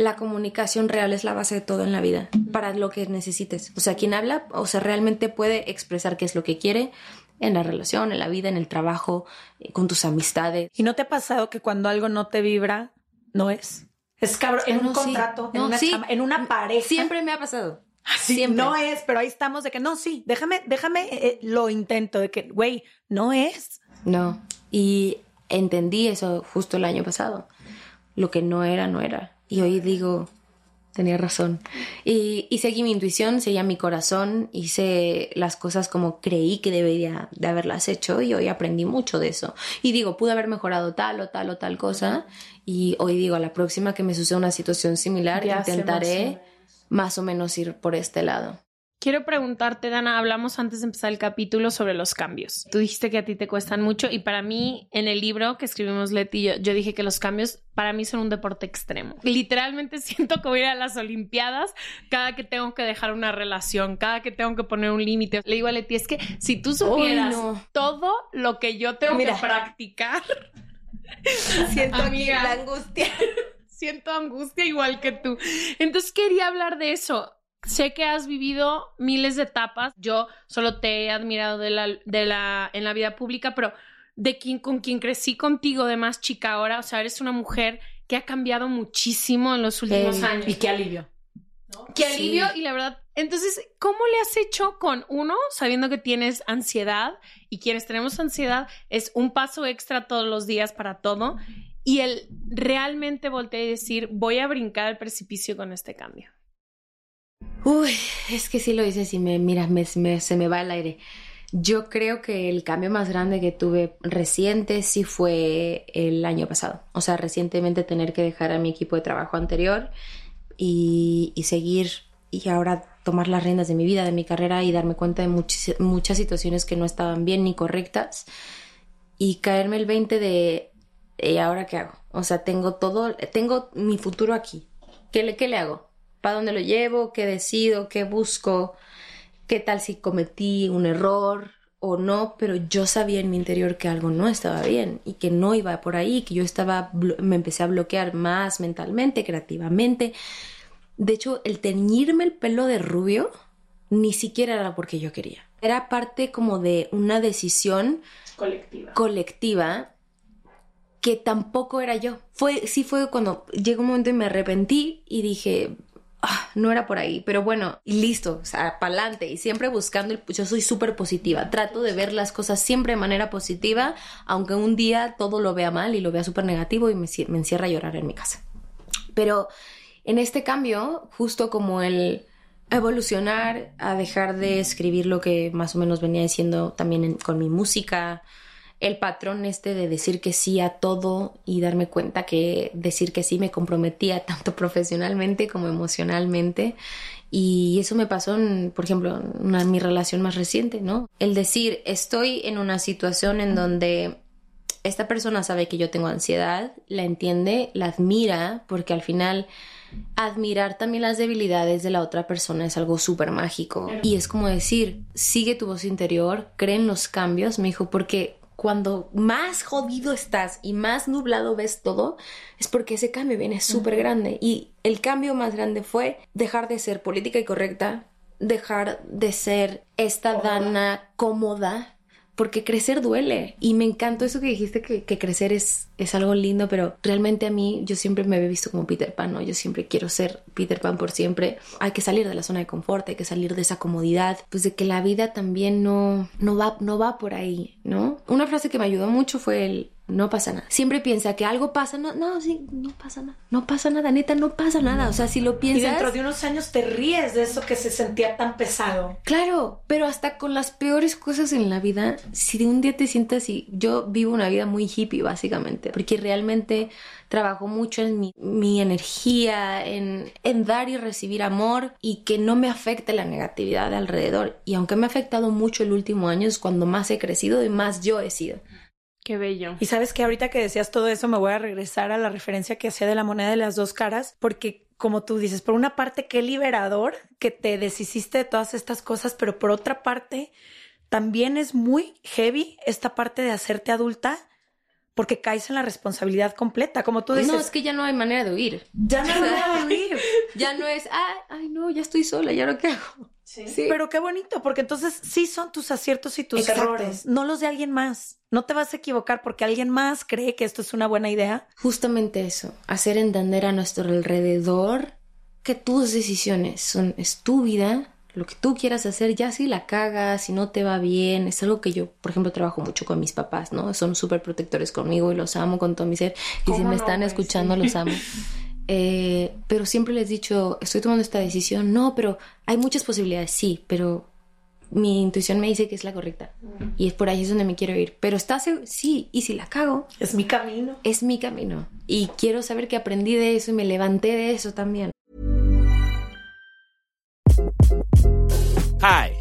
D: la comunicación real es la base de todo en la vida, para lo que necesites. O sea, quien habla, o sea, realmente puede expresar qué es lo que quiere en la relación, en la vida, en el trabajo, eh, con tus amistades.
A: ¿Y no te ha pasado que cuando algo no te vibra, no es? Es cabrón, en un contrato, en, una en una pareja.
D: Siempre me ha pasado.
A: Sí, no es, pero ahí estamos de que no, sí, déjame, déjame, eh, eh, lo intento, de que, güey, no es.
D: No, y entendí eso justo el año pasado. Lo que no era, no era. Y hoy digo, tenía razón. Y, y seguí mi intuición, seguía mi corazón, hice las cosas como creí que debería de haberlas hecho y hoy aprendí mucho de eso. Y digo, pude haber mejorado tal o tal o tal cosa y hoy digo, a la próxima que me suceda una situación similar,
A: Ya
D: intentaré más o menos ir por este lado.
C: Quiero preguntarte, Dana, hablamos antes de empezar el capítulo sobre los cambios. Tú dijiste que a ti te cuestan mucho y para mí, en el libro que escribimos Leti yo, yo dije que los cambios para mí son un deporte extremo. Literalmente siento que voy a ir a las Olimpiadas cada que tengo que dejar una relación, cada que tengo que poner un límite. Le digo a Leti, es que si tú supieras
D: no.
C: todo lo que yo tengo
A: Mira.
C: que practicar,
D: Siento
C: Amiga.
D: la angustia.
C: siento angustia igual que tú. Entonces quería hablar de eso. Sé que has vivido miles de etapas. Yo solo te he admirado de la, de la, en la vida pública, pero de quien, con quien crecí contigo de más chica ahora, o sea, eres una mujer que ha cambiado muchísimo en los últimos años.
A: Y qué alivio.
C: Qué
D: Sí.
C: alivio y la verdad. Entonces, ¿cómo le has hecho con uno, sabiendo que tienes ansiedad y quienes tenemos ansiedad es un paso extra todos los días para todo y el realmente voltear y decir, voy a brincar al precipicio con este cambio?
D: Uy, es que sí lo dices y me, mira, me- se me va el aire. Yo creo que el cambio más grande que tuve reciente sí fue el año pasado. O sea, recientemente tener que dejar a mi equipo de trabajo anterior y, seguir y ahora tomar las riendas de mi vida, de mi carrera y darme cuenta de muchas situaciones que no estaban bien ni correctas y caerme el 20 de ¿y ahora qué hago? O sea, tengo todo, tengo mi futuro aquí. ¿Qué le, qué le hago? ¿Para dónde lo llevo? ¿Qué decido? ¿Qué busco? ¿Qué tal si cometí un error o no? Pero yo sabía en mi interior que algo no estaba bien y que no iba por ahí, que yo estaba, me empecé a bloquear más mentalmente, creativamente. De hecho, el teñirme el pelo de rubio ni siquiera era porque yo quería. Era parte como de una decisión
C: Colectiva.
D: colectiva que tampoco era yo. Fue, sí fue cuando llegó un momento y me arrepentí y dije, "Ah, no era por ahí, pero bueno, y listo, o pa'lante y siempre buscando, el, yo soy súper positiva, trato de ver las cosas siempre de manera positiva, aunque un día todo lo vea mal y lo vea súper negativo y me, me encierra a llorar en mi casa. Pero en este cambio, justo como el evolucionar a dejar de escribir lo que más o menos venía diciendo también con mi música, el patrón este de decir que sí a todo y darme cuenta que decir que sí me comprometía tanto profesionalmente como emocionalmente. Y eso me pasó, en, por ejemplo, en una- mi relación más reciente, ¿no? El decir, estoy en una situación en donde esta persona sabe que yo tengo ansiedad, la entiende, la admira, porque al final admirar también las debilidades de la otra persona es algo súper mágico. Y es como decir, sigue tu voz interior, cree en los cambios, me dijo, porque cuando más jodido estás y más nublado ves todo, es porque ese cambio viene súper grande. Y el cambio más grande fue dejar de ser política y correcta, dejar de ser esta dana cómoda porque crecer duele. Y me encantó eso que dijiste, que, crecer es, es algo lindo, pero realmente a mí yo siempre me había visto como Peter Pan, ¿no? Yo siempre quiero ser Peter Pan por siempre. Hay que salir de la zona de confort, hay que salir de esa comodidad, pues de que la vida también no, no, va, no va por ahí, ¿no? Una frase que me ayudó mucho fue el... No pasa nada. Siempre piensa que algo pasa. No, no, sí, no pasa nada. No pasa nada, neta, no pasa nada. O sea, si lo
A: Y
D: piensas.
A: dentro de unos años te ríes de eso que se sentía tan pesado.
D: Claro, pero hasta con las peores cosas en la vida, si de un día te sientas y yo vivo una vida muy hippie básicamente, porque realmente trabajo mucho en mi, mi energía, en, en dar y recibir amor y que no me afecte la negatividad de alrededor. Y aunque me ha afectado mucho el último año, es cuando más he crecido y más yo he sido.
C: Qué bello.
A: Y sabes que ahorita que decías todo eso, me voy a regresar a la referencia que hacía de la moneda de las dos caras, porque como tú dices, por una parte, qué liberador que te deshiciste de todas estas cosas, pero por otra parte, también es muy heavy esta parte de hacerte adulta, porque caes en la responsabilidad completa, como tú dices.
D: no, es que ya no hay manera de huir.
A: ya no hay manera de huir.
D: Ya no es, ay, ay, no, ya estoy sola, ¿y ahora qué hago? Sí.
A: Pero qué bonito, porque entonces sí son tus aciertos y tus
D: Exacto.
A: errores, no los de alguien más. No te vas a equivocar porque alguien más cree que esto es una buena idea.
D: Justamente eso, hacer entender a nuestro alrededor que tus decisiones son, es tu vida, lo que tú quieras hacer, ya si la cagas, si no te va bien, es algo que yo, por ejemplo, trabajo mucho con mis papás, ¿no? Son súper protectores conmigo y los amo con todo mi ser. Y si
C: ¿Cómo
D: me
C: no,
D: están escuchando,
C: Sí.
D: los amo. Eh, pero siempre les he dicho, estoy tomando esta decisión. No, pero hay muchas posibilidades, sí, pero mi intuición me dice que es la correcta. Y es por ahí es donde me quiero ir. Pero está sí, y si la cago.
C: Es mi camino.
D: Es mi camino. Y quiero saber que aprendí de eso y me levanté de eso también.
E: Hi,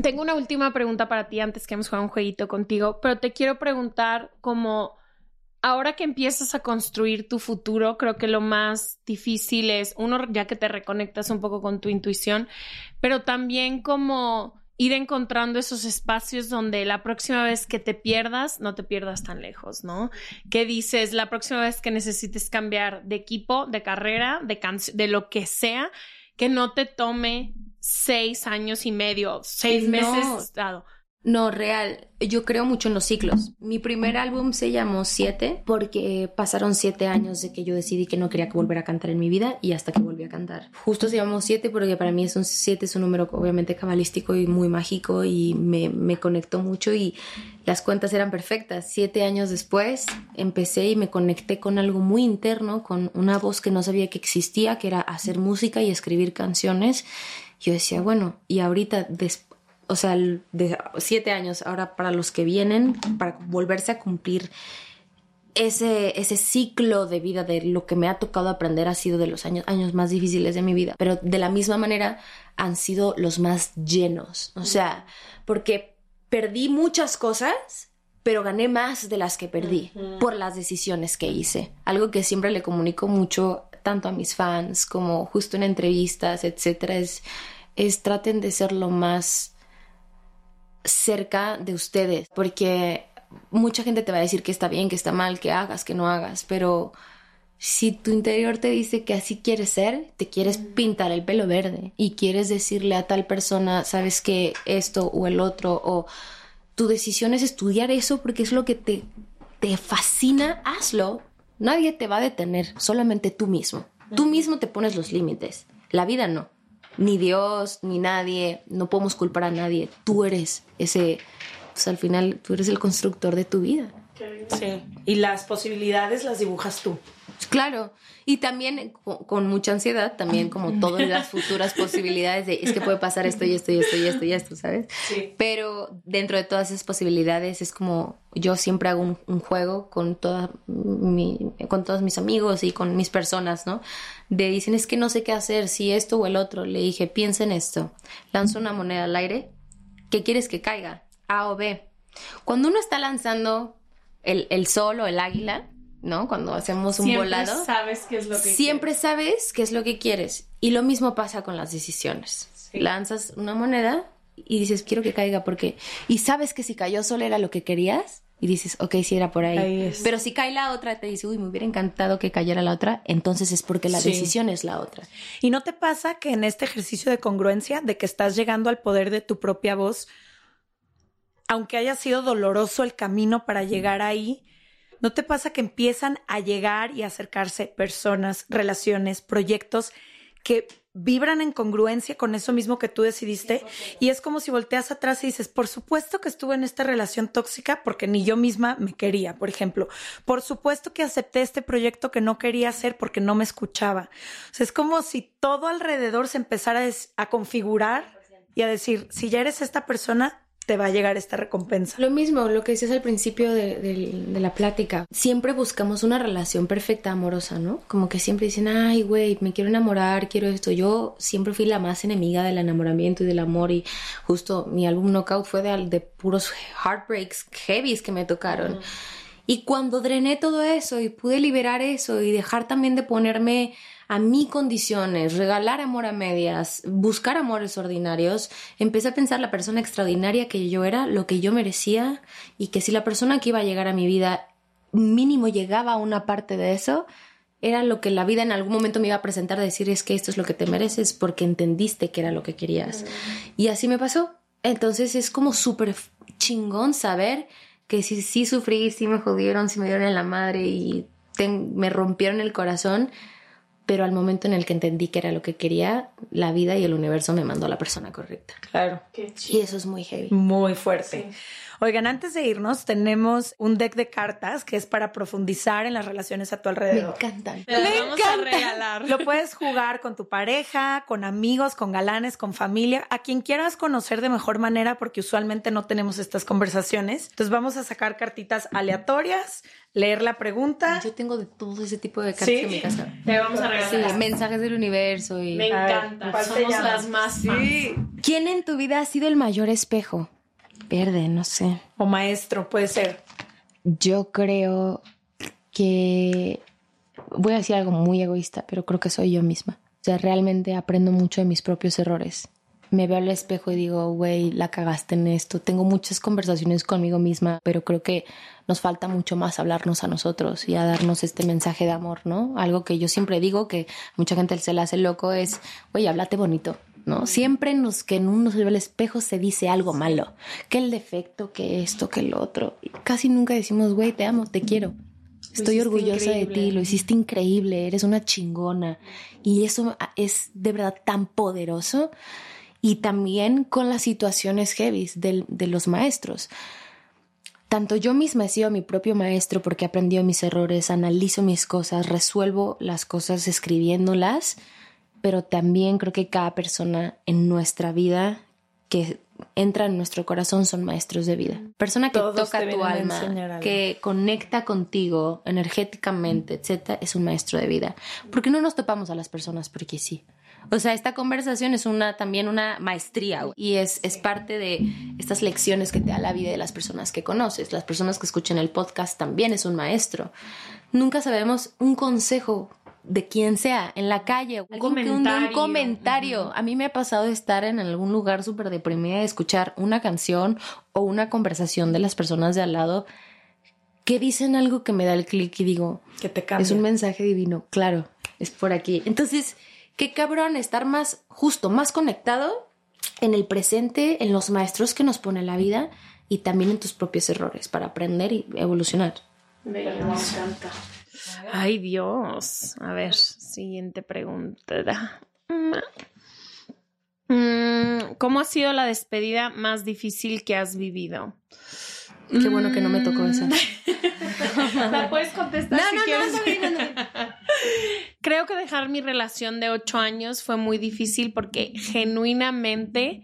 F: Tengo una última pregunta para ti antes que hemos jugado un jueguito contigo, pero te quiero preguntar como ahora que empiezas a construir tu futuro, creo que lo más difícil es, uno, ya que te reconectas un poco con tu intuición, pero también como ir encontrando esos espacios donde la próxima vez que te pierdas, no te pierdas tan lejos, ¿no? Que dices, la próxima vez que necesites cambiar de equipo, de carrera, de, de lo que sea, que no te tome seis años y medio, seis meses. Dado.
D: No, real. Yo creo mucho en los ciclos. Mi primer álbum se llamó Siete porque pasaron siete años de que yo decidí que no quería volver a cantar en mi vida y hasta que volví a cantar. Justo se llamó Siete porque para mí es un siete es un número obviamente cabalístico y muy mágico y me, me conectó mucho y las cuentas eran perfectas. Siete años después empecé y me conecté con algo muy interno, con una voz que no sabía que existía, que era hacer música y escribir canciones yo decía, bueno, y ahorita, o sea, de siete años, ahora para los que vienen, para volverse a cumplir ese, ese ciclo de vida de lo que me ha tocado aprender ha sido de los años, años más difíciles de mi vida, pero de la misma manera han sido los más llenos, o sea, porque perdí muchas cosas, pero gané más de las que perdí por las decisiones que hice. Algo que siempre le comunico mucho tanto a mis fans como justo en entrevistas, etcétera, es, es traten de ser lo más cerca de ustedes, porque mucha gente te va a decir que está bien, que está mal, que hagas, que no hagas, pero si tu interior te dice que así quieres ser, te quieres pintar el pelo verde y quieres decirle a tal persona, sabes que esto o el otro, o tu decisión es estudiar eso porque es lo que te te fascina, hazlo. Nadie te va a detener, solamente tú mismo. Tú mismo te pones los límites. La vida no. Ni Dios, ni nadie. No podemos culpar a nadie. Tú eres ese. Pues al final, tú eres el constructor de tu vida.
A: Sí. Y las posibilidades las dibujas tú.
D: Claro, y también con, mucha ansiedad, también como todas las futuras posibilidades de es que puede pasar esto y esto y esto y esto y esto, ¿sabes? Sí. Pero dentro de todas esas posibilidades es como yo siempre hago un, juego con, toda mi, con todos mis amigos y con mis personas, ¿no? De dicen es que no sé qué hacer, si esto o el otro. Le dije, piensa en esto, lanzo una moneda al aire, ¿qué quieres que caiga? A o B. Cuando uno está lanzando el, el sol o el águila, ¿no? Cuando hacemos un
C: siempre
D: volado.
C: sabes qué es lo que
D: Siempre sabes qué es lo que quieres. Y lo mismo pasa con las decisiones. Lanzas una moneda y dices, quiero que caiga porque... Y sabes que si cayó solo era lo que querías. Y dices, ok, si era por ahí. Pero si cae la otra, te dice, uy, me hubiera encantado que cayera la otra, entonces es porque la decisión es la otra.
A: ¿Y no te pasa que en este ejercicio de congruencia, de que estás llegando al poder de tu propia voz, aunque haya sido doloroso el camino para llegar ahí, ¿No te pasa que empiezan a llegar y acercarse personas, relaciones, proyectos que vibran en congruencia con eso mismo que tú decidiste? Y es como si volteas atrás y dices, por supuesto que estuve en esta relación tóxica porque ni yo misma me quería, por ejemplo. Por supuesto que acepté este proyecto que no quería hacer porque no me escuchaba. O sea, es como si todo alrededor se empezara a configurar y a decir, si ya eres esta persona, te va a llegar esta recompensa.
D: Lo mismo, lo que decías al principio de, la plática. Siempre buscamos una relación perfecta, amorosa, ¿no? Como que siempre dicen, ay, güey, me quiero enamorar, quiero esto. Yo siempre fui la más enemiga del enamoramiento y del amor y justo mi álbum Knockout fue de, de puros heartbreaks heavies que me tocaron. Y cuando drené todo eso y pude liberar eso y dejar también de ponerme a mi condiciones, regalar amor a medias, buscar amores ordinarios, empecé a pensar la persona extraordinaria que yo era, lo que yo merecía y que si la persona que iba a llegar a mi vida mínimo llegaba a una parte de eso, era lo que la vida en algún momento me iba a presentar, decir es que esto es lo que te mereces porque entendiste que era lo que querías. Y así me pasó. Entonces es como súper chingón saber que si sí sufrí, sí me jodieron, sí me dieron en la madre y me rompieron el corazón, pero al momento en el que entendí que era lo que quería, la vida y el universo me mandó a la persona correcta.
A: Claro.
D: y eso es muy heavy.
A: Muy fuerte. Oigan, antes de irnos, tenemos un deck de cartas que es para profundizar en las relaciones a tu alrededor.
D: Me encantan.
C: Me vamos a regalar.
A: Lo puedes jugar con tu pareja, con amigos, con galanes, con familia, a quien quieras conocer de mejor manera, porque usualmente no tenemos estas conversaciones. Entonces vamos a sacar cartitas aleatorias, leer la pregunta.
D: Yo tengo de todo ese tipo de cartas en mi casa.
C: Te vamos a regalar.
D: Sí, mensajes del universo y.
C: Me encanta. Somos las más sí.
D: ¿Quién en tu vida ha sido el mayor espejo? Verde, no sé.
A: O maestro, puede ser.
D: Yo creo que voy a decir algo muy egoísta, pero creo que soy yo misma. O sea, realmente aprendo mucho de mis propios errores. Me veo al espejo y digo, güey, la cagaste en esto. Tengo muchas conversaciones conmigo misma, pero creo que nos falta mucho más hablarnos a nosotros y a darnos este mensaje de amor, ¿no? Algo que yo siempre digo que mucha gente se le hace loco es, güey, háblate bonito. ¿No? Siempre nos, que en uno se ve el espejo se dice algo malo, que el defecto, que esto, que el otro. casi nunca decimos, güey, te amo, te quiero. Estoy orgullosa de ti, lo hiciste increíble, eres una chingona. Y eso es de verdad tan poderoso. Y también con las situaciones heavy de, de los maestros. Tanto yo misma he sido mi propio maestro porque he aprendido mis errores, analizo mis cosas, resuelvo las cosas escribiéndolas pero también creo que cada persona en nuestra vida que entra en nuestro corazón son maestros de vida. Persona que toca tu alma, que conecta contigo energéticamente, etcétera, es un maestro de vida. Porque no nos topamos a las personas porque sí. O sea, esta conversación es una también una maestría y es, es parte de estas lecciones que te da la vida de las personas que conoces. Las personas que escuchan el podcast también es un maestro. Nunca sabemos un consejo de quien sea, en la calle, un comentario. Un, comentario. A mí me ha pasado de estar en algún lugar súper deprimida y escuchar una canción o una conversación de las personas de al lado que dicen algo que me da el clic y digo,
A: que te
D: Es un mensaje divino, claro, es por aquí. Entonces, qué cabrón estar más justo, más conectado en el presente, en los maestros que nos pone la vida y también en tus propios errores para aprender y evolucionar.
C: Me encanta. Ay, Dios. A ver, siguiente pregunta. Mm, ¿Cómo ha sido la despedida más difícil que has vivido?
D: Qué bueno que no me tocó esa.
C: La puedes contestar
D: No,
C: si
D: no,
C: quieres.
D: no, no, no,
C: Creo que dejar mi relación de ocho años fue muy difícil porque genuinamente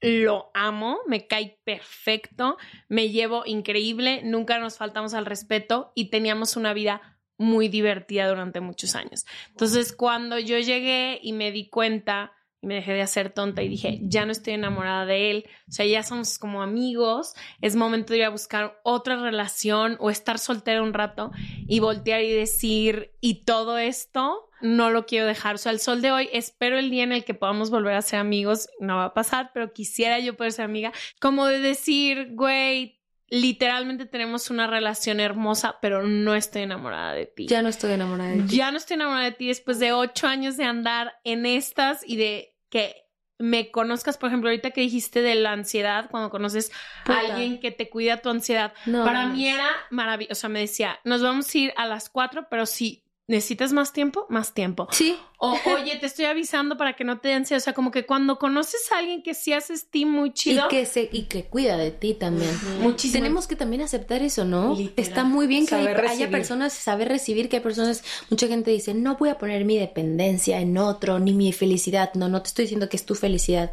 C: lo amo, me cae perfecto, me llevo increíble, nunca nos faltamos al respeto y teníamos una vida muy divertida durante muchos años. Entonces, cuando yo llegué y me di cuenta y me dejé de hacer tonta y dije, ya no estoy enamorada de él, o sea, ya somos como amigos, es momento de ir a buscar otra relación o estar soltera un rato y voltear y decir, y todo esto no lo quiero dejar. O sea, el sol de hoy, espero el día en el que podamos volver a ser amigos, no va a pasar, pero quisiera yo poder ser amiga, como de decir, güey, literalmente tenemos una relación hermosa, pero no estoy enamorada de ti.
D: Ya no estoy enamorada de ti.
C: Ya no estoy enamorada de ti después de ocho años de andar en estas y de que me conozcas, por ejemplo, ahorita que dijiste de la ansiedad, cuando conoces
D: Puta.
C: a alguien que te cuida tu ansiedad,
D: No,
C: para
D: no,
C: mí era maravilloso. O sea, me decía, nos vamos a ir a las cuatro, pero si necesitas más tiempo, más tiempo.
D: Sí.
C: O, oye, te estoy avisando para que no te ansiedad. O sea, como que cuando conoces a alguien que sí haces ti muy
D: Y
C: chido,
D: que, se, y que cuida de ti también.
C: Muchísimo.
D: Tenemos que también aceptar eso, ¿no?
A: Literal.
D: Está muy bien que hay- haya personas, saber recibir, que hay personas, mucha gente dice, no voy a poner mi dependencia en otro, ni mi felicidad. No, no te estoy diciendo que es tu felicidad,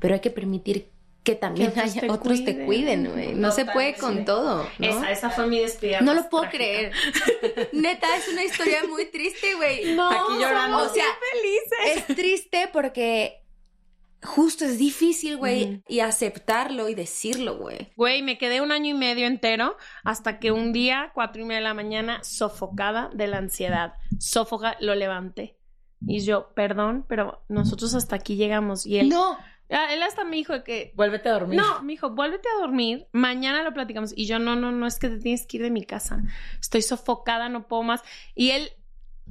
D: pero hay que permitir que también
C: Que otros
D: haya
C: te
D: otros te
C: cuiden.
D: cuiden, güey. No se puede con todo, ¿no?
C: esa, esa fue mi despedida.
D: No lo puedo
C: trágica.
D: creer. Neta, es una historia muy triste, güey.
C: No,
A: Aquí llorando.
D: O sea,
C: felices.
D: es triste porque justo es difícil, güey, y aceptarlo y decirlo, güey.
C: Güey, me quedé un año y medio entero hasta que un día, cuatro y media de la mañana, sofocada de la ansiedad. Sófoca, lo levanté. Y yo, perdón, pero nosotros hasta aquí llegamos. Y él,
D: No,
C: él hasta me dijo que,
A: Vuélvete a dormir.
C: no, me dijo, vuélvete a dormir, mañana lo platicamos. Y yo, no, no, no, es que te tienes que ir de mi casa. Estoy sofocada, no puedo más. Y él,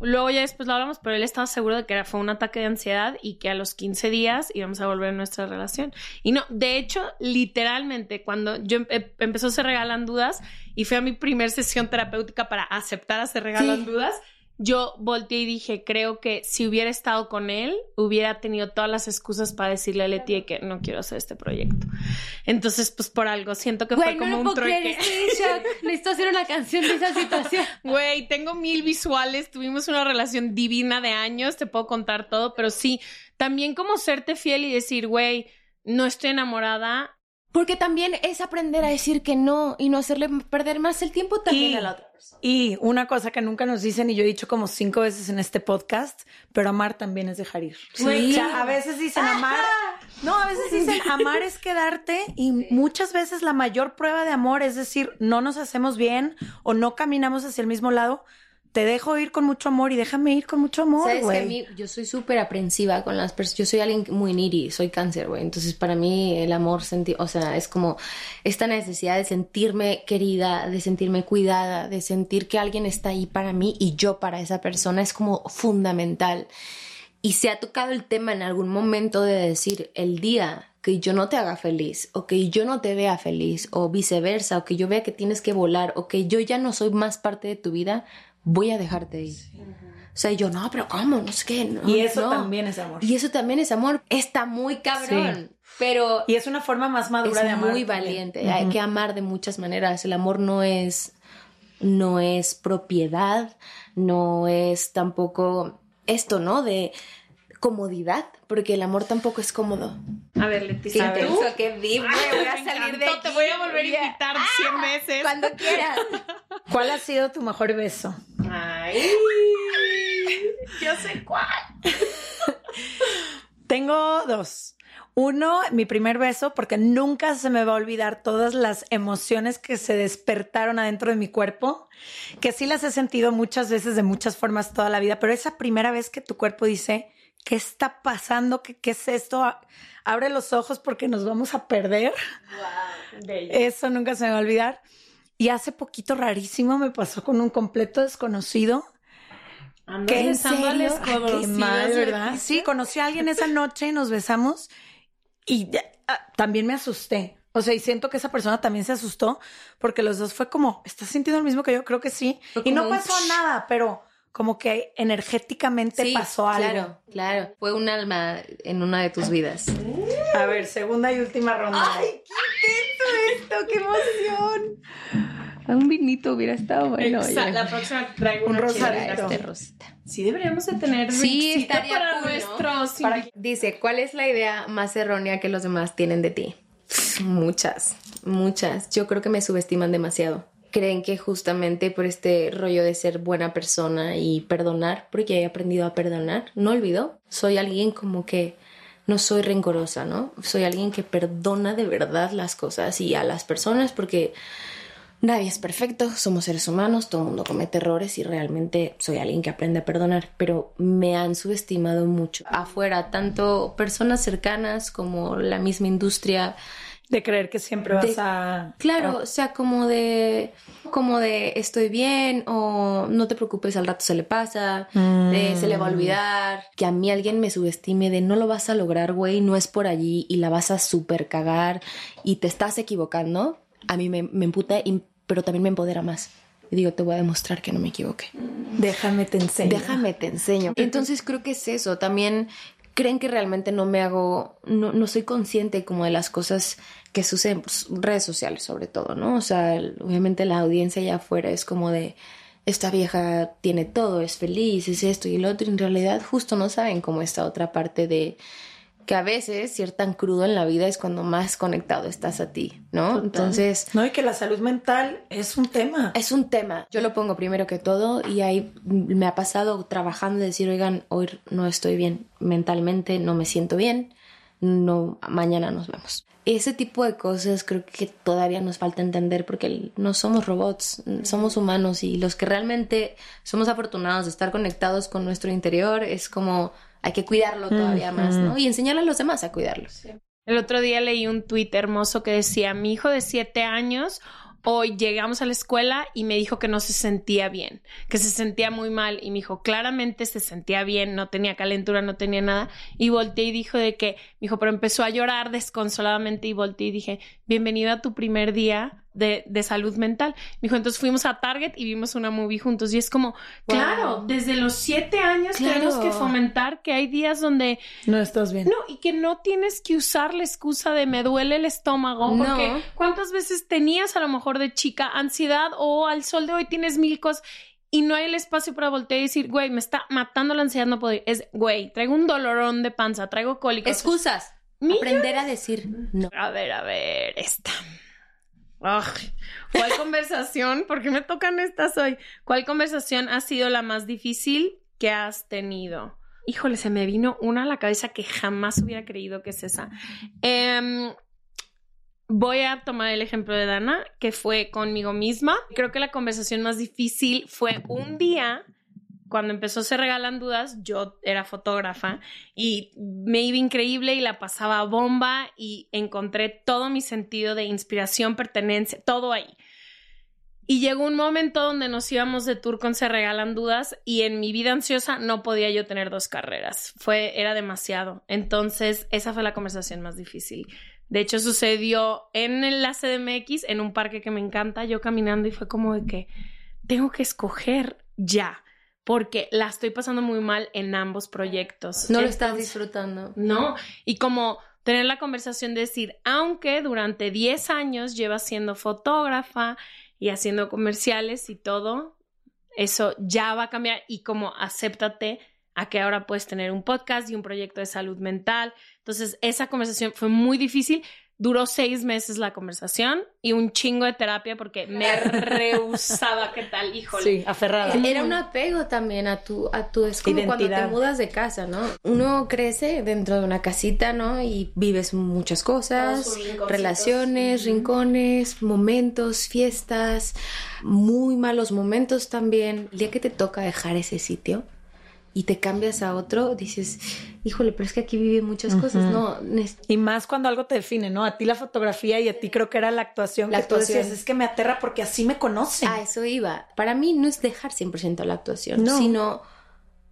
C: luego ya después lo hablamos, pero él estaba seguro de que era, fue un ataque de ansiedad y que a los 15 días íbamos a volver a nuestra relación. Y no, de hecho, literalmente, cuando yo em- empezó a Se Regalan Dudas y fue a mi primer sesión terapéutica para aceptar a Se Regalan
D: Sí.
C: Dudas, yo volteé y dije, creo que si hubiera estado con él, hubiera tenido todas las excusas para decirle a Leti que no quiero hacer este proyecto. Entonces, pues por algo, siento que
D: güey,
C: fue
D: no
C: como
D: lo
C: un trueque.
D: Necesito hacer una canción de esa situación.
C: Güey, tengo mil visuales, tuvimos una relación divina de años, te puedo contar todo, pero sí, también como serte fiel y decir, güey, no estoy enamorada.
D: Porque también es aprender a decir que no y no hacerle perder más el tiempo también
A: Y-
D: a la otra persona.
A: Y una cosa que nunca nos dicen, y yo he dicho como cinco veces en este podcast, pero amar también es dejar ir.
D: Sí.
A: O sea, a veces dicen amar. No, a veces dicen amar es quedarte y muchas veces la mayor prueba de amor es decir, no nos hacemos bien o no caminamos hacia el mismo lado. Te dejo ir con mucho amor y déjame ir con mucho amor,
D: Sabes que a mí, yo soy súper aprensiva con las personas. Yo soy alguien muy needy, soy cáncer, güey. Entonces, para mí, el amor, senti o sea, es como esta necesidad de sentirme querida, de sentirme cuidada, de sentir que alguien está ahí para mí y yo para esa persona es como fundamental. Y se ha tocado el tema en algún momento de decir, el día que yo no te haga feliz, o que yo no te vea feliz, o viceversa, o que yo vea que tienes que volar, o que yo ya no soy más parte de tu vida, voy a dejarte ir. O sea, yo, no, pero ¿cómo? No sé qué. no,
A: Y eso
D: no".
A: también es amor.
D: Y eso también es amor. Está muy cabrón. Pero
A: Y es una forma más madura
D: es
A: de amar.
D: muy valiente. Hay que amar de muchas maneras. El amor no es, no es propiedad, no es tampoco esto, ¿no? De comodidad, porque el amor tampoco es cómodo.
C: A ver, Leti,
D: Sí,
C: ¿sabes?
D: pienso que güey, voy a salir de aquí.
C: Te voy a volver a invitar 100 veces.
D: Cuando quieras.
A: ¿Cuál ha sido tu mejor beso?
C: Ay, yo sé cuál.
A: Tengo dos. Uno, mi primer beso, porque nunca se me va a olvidar todas las emociones que se despertaron adentro de mi cuerpo, que sí las he sentido muchas veces de muchas formas toda la vida, pero esa primera vez que tu cuerpo dice, ¿qué está pasando? ¿Qué, qué es esto? Abre los ojos porque nos vamos a perder. Eso nunca se me va a olvidar. Y hace poquito rarísimo me pasó con un completo desconocido.
C: Andas
A: ¿Qué? ¿En serio? Ay, Qué mal, ¿verdad? Sí, conocí a alguien esa noche y nos besamos y ah, también me asusté. O O sea, y siento que esa persona también se asustó porque los dos fue como, ¿estás sintiendo lo mismo que yo? Creo que sí. y no pasó nada, pero como que energéticamente pasó algo.
D: Claro, claro. Fue un alma en una de tus vidas.
A: A ver, segunda y última ronda.
D: ¡Ay, qué intenso esto! ¡Qué emoción! Un vinito hubiera estado bueno.
C: La próxima traigo
A: un
C: rosadito.
D: Este rosita.
C: Sí, deberíamos de tener
D: sí, estaría
C: para nuestros.
D: Dice, ¿cuál es la idea más errónea que los demás tienen de ti? Muchas, muchas. Yo creo que me subestiman demasiado creen que justamente por este rollo de ser buena persona y perdonar, porque he aprendido a perdonar, no olvido, soy alguien como que no soy rencorosa, ¿no? Soy alguien que perdona de verdad las cosas y a las personas porque nadie es perfecto, somos seres humanos, todo el mundo comete errores y realmente soy alguien que aprende a perdonar, pero me han subestimado mucho afuera, tanto personas cercanas como la misma industria
A: de creer que siempre vas a.
D: Claro, o sea, como de. Como de estoy bien o no te preocupes, al rato se le pasa, se le va a mm. olvidar. Que a mí alguien me subestime de no lo vas a lograr, güey, no es por allí y la vas a super cagar y te estás equivocando. A mí me, me emputa, pero también me empodera más. Y digo, te voy a demostrar que no me equivoqué.
A: Déjame te enseño.
D: Déjame te enseño. Entonces creo que es eso. También creen que realmente no me hago, no, no soy consciente como de las cosas que suceden, pues, redes sociales sobre todo, ¿no? O sea, obviamente la audiencia allá afuera es como de, esta vieja tiene todo, es feliz, es esto y el otro, en realidad justo no saben cómo esta otra parte de que a veces ser tan crudo en la vida es cuando más conectado estás a ti, ¿no? Entonces...
A: No, y que la salud mental es un tema.
D: Es un tema. Yo lo pongo primero que todo y ahí me ha pasado trabajando de decir, oigan, hoy no estoy bien mentalmente, no me siento bien, no, mañana nos vemos. Ese tipo de cosas creo que todavía nos falta entender porque no somos robots, somos humanos y los que realmente somos afortunados de estar conectados con nuestro interior es como hay que cuidarlo todavía más, ¿no? Y enseñarle a los demás a cuidarlo.
C: El otro día leí un tuit hermoso que decía, mi hijo de siete años Hoy llegamos a la escuela y me dijo que no se sentía bien, que se sentía muy mal y me dijo, claramente se sentía bien, no tenía calentura, no tenía nada. Y volteé y dijo de que, me dijo, pero empezó a llorar desconsoladamente y volteé y dije, bienvenido a tu primer día de, salud mental. Me dijo, entonces fuimos a Target y vimos una movie juntos. Y es como, claro, desde los siete años tenemos que fomentar que hay días donde...
A: No estás bien.
C: No, y que no tienes que usar la excusa de me duele el estómago. Porque ¿cuántas veces tenías a lo mejor de chica ansiedad o al sol de hoy tienes mil cosas? y no hay el espacio para voltear y decir, güey, me está matando la ansiedad, no puedo ir. Es, güey, traigo un dolorón de panza, traigo cólicos.
D: Excusas. Aprender a decir no.
C: A ver, a ver, esta. ¿Cuál conversación? ¿Por qué me tocan estas hoy? ¿Cuál conversación ha sido la más difícil que has tenido? Híjole, se me vino una a la cabeza que jamás hubiera creído que es esa. Em, voy a tomar el ejemplo de Dana, que fue conmigo misma. Creo que la conversación más difícil fue un día cuando empezó Se Regalan Dudas, yo era fotógrafa y me iba increíble y la pasaba bomba y encontré todo mi sentido de inspiración, pertenencia, todo ahí. Y llegó un momento donde nos íbamos de tour con Se Regalan Dudas y en mi vida ansiosa no podía yo tener dos carreras. Fue, era demasiado. Entonces, esa fue la conversación más difícil. De hecho, sucedió en la CDMX, en un parque que me encanta, yo caminando y fue como de que tengo que escoger ya porque la estoy pasando muy mal en ambos proyectos.
D: No lo estás disfrutando.
C: No, y como tener la conversación de decir, aunque durante 10 años llevas siendo fotógrafa y haciendo comerciales y todo, eso ya va a cambiar y como acéptate a que ahora puedes tener un podcast y un proyecto de salud mental. Entonces, esa conversación fue muy difícil, Duró seis meses la conversación y un chingo de terapia porque me rehusaba, ¿qué tal? Híjole.
A: Sí, aferrada.
D: Era un apego también a tu, a tu, es como cuando te mudas de casa, ¿no? Uno crece dentro de una casita, ¿no? Y vives muchas cosas, relaciones, rincones, momentos, fiestas, muy malos momentos también. El día que te toca dejar ese sitio, y te cambias a otro, dices, híjole, pero es que aquí viven muchas cosas, ¿no?
A: Y más cuando algo te define, ¿no? A ti la fotografía y a ti creo que era la actuación. La actuación. es que me aterra porque así me conocen.
D: A eso iba. Para mí no es dejar 100% la actuación, sino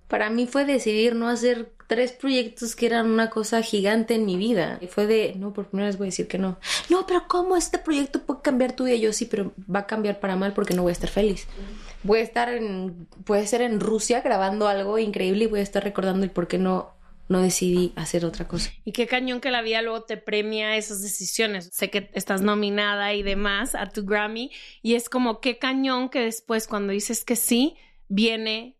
D: para mí fue decidir no hacer tres proyectos que eran una cosa gigante en mi vida. Y fue de, no, por primera vez voy a decir que no. No, pero ¿cómo este proyecto puede cambiar tu vida? Yo sí, pero va a cambiar para mal porque no voy a estar feliz. Voy a estar en, puede ser en Rusia grabando algo increíble y voy a estar recordando el por qué no no decidí hacer otra cosa.
C: Y qué cañón que la vida luego te premia esas decisiones. Sé que estás nominada y demás a tu Grammy y es como qué cañón que después cuando dices que sí, viene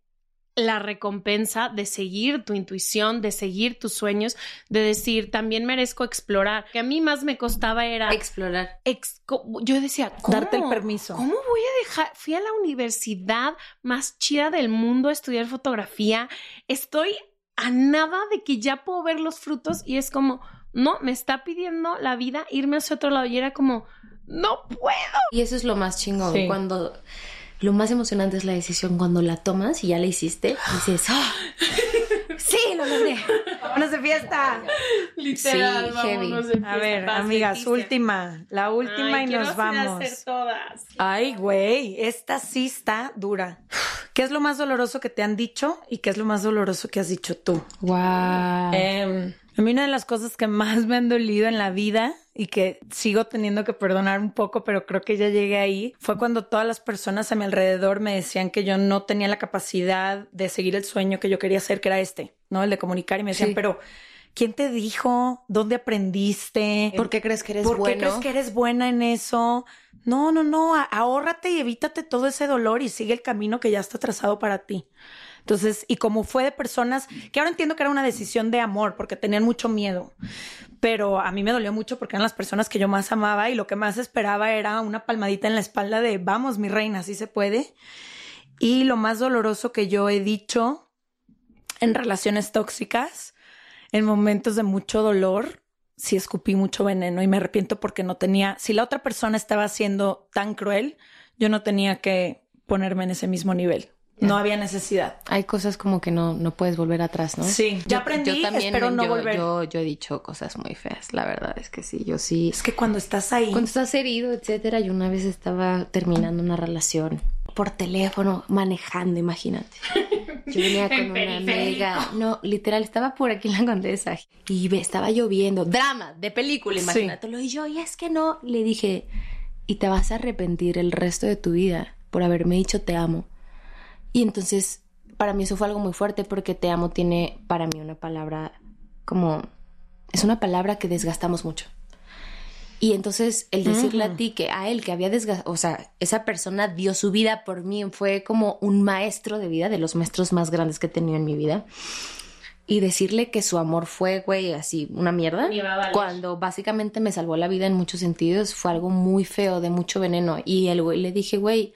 C: la recompensa de seguir tu intuición, de seguir tus sueños, de decir, también merezco explorar. Que a mí más me costaba era
D: explorar.
C: yo decía,
A: darte el permiso.
C: ¿Cómo voy a dejar? Fui a la universidad más chida del mundo a estudiar fotografía. Estoy a nada de que ya puedo ver los frutos y es como, no, me está pidiendo la vida irme hacia otro lado y era como, no puedo.
D: Y eso es lo más chingón cuando lo más emocionante es la decisión cuando la tomas y ya la hiciste. Y dices, ¡Ah! ¡Sí, lo logré!
A: ¡Vámonos de fiesta!
C: Literal, sí, heavy.
A: A ver, amigas, última. La última y nos vamos.
C: Hacer todas.
A: Ay, güey, esta sí está dura. ¿Qué es lo más doloroso que te han dicho y qué es lo más doloroso que has dicho tú?
D: Wow.
A: Em, a mí una de las cosas que más me han dolido en la vida y que sigo teniendo que perdonar un poco, pero creo que ya llegué ahí, fue cuando todas las personas a mi alrededor me decían que yo no tenía la capacidad de seguir el sueño que yo quería hacer, que era este, ¿no? El de comunicar y me decían, pero... ¿Quién te dijo? ¿Dónde aprendiste?
D: ¿Por qué crees que eres
A: ¿Por
D: qué
A: crees que eres buena en eso? No, no, no, ahórrate y evítate todo ese dolor y sigue el camino que ya está trazado para ti. Entonces, y como fue de personas que ahora entiendo que era una decisión de amor porque tenían mucho miedo, pero a mí me dolió mucho porque eran las personas que yo más amaba y lo que más esperaba era una palmadita en la espalda de vamos, mi reina, así se puede. Y lo más doloroso que yo he dicho en relaciones tóxicas, en momentos de mucho dolor, si escupí mucho veneno y me arrepiento porque no tenía, si la otra persona estaba siendo tan cruel, yo no tenía que ponerme en ese mismo nivel. No había necesidad.
D: Hay cosas como que no, no puedes volver atrás, ¿no?
A: Sí, ya aprendí, yo también, espero no volver.
D: Yo, yo he dicho cosas muy feas, la verdad es que sí, yo sí.
A: Es que cuando estás ahí.
D: Cuando estás herido, etcétera, yo una vez estaba terminando una relación por teléfono, manejando, imagínate. Yo venía con una amiga, no, literal, estaba por aquí en la condesa y estaba lloviendo, drama de película, imagínate. Y yo, y es que no, le dije, y te vas a arrepentir el resto de tu vida por haberme dicho te amo y entonces, para mí eso fue algo muy fuerte porque te amo tiene para mí una palabra como... Es una palabra que desgastamos mucho. Y entonces el decirle a ti que a él que había desgastado, o sea, esa persona dio su vida por mí, fue como un maestro de vida, de los maestros más grandes que he tenido en mi vida. Y decirle que su amor fue, güey, así, una mierda. Cuando básicamente me salvó la vida en muchos sentidos, fue algo muy feo, de mucho veneno. Y el güey le dije, güey,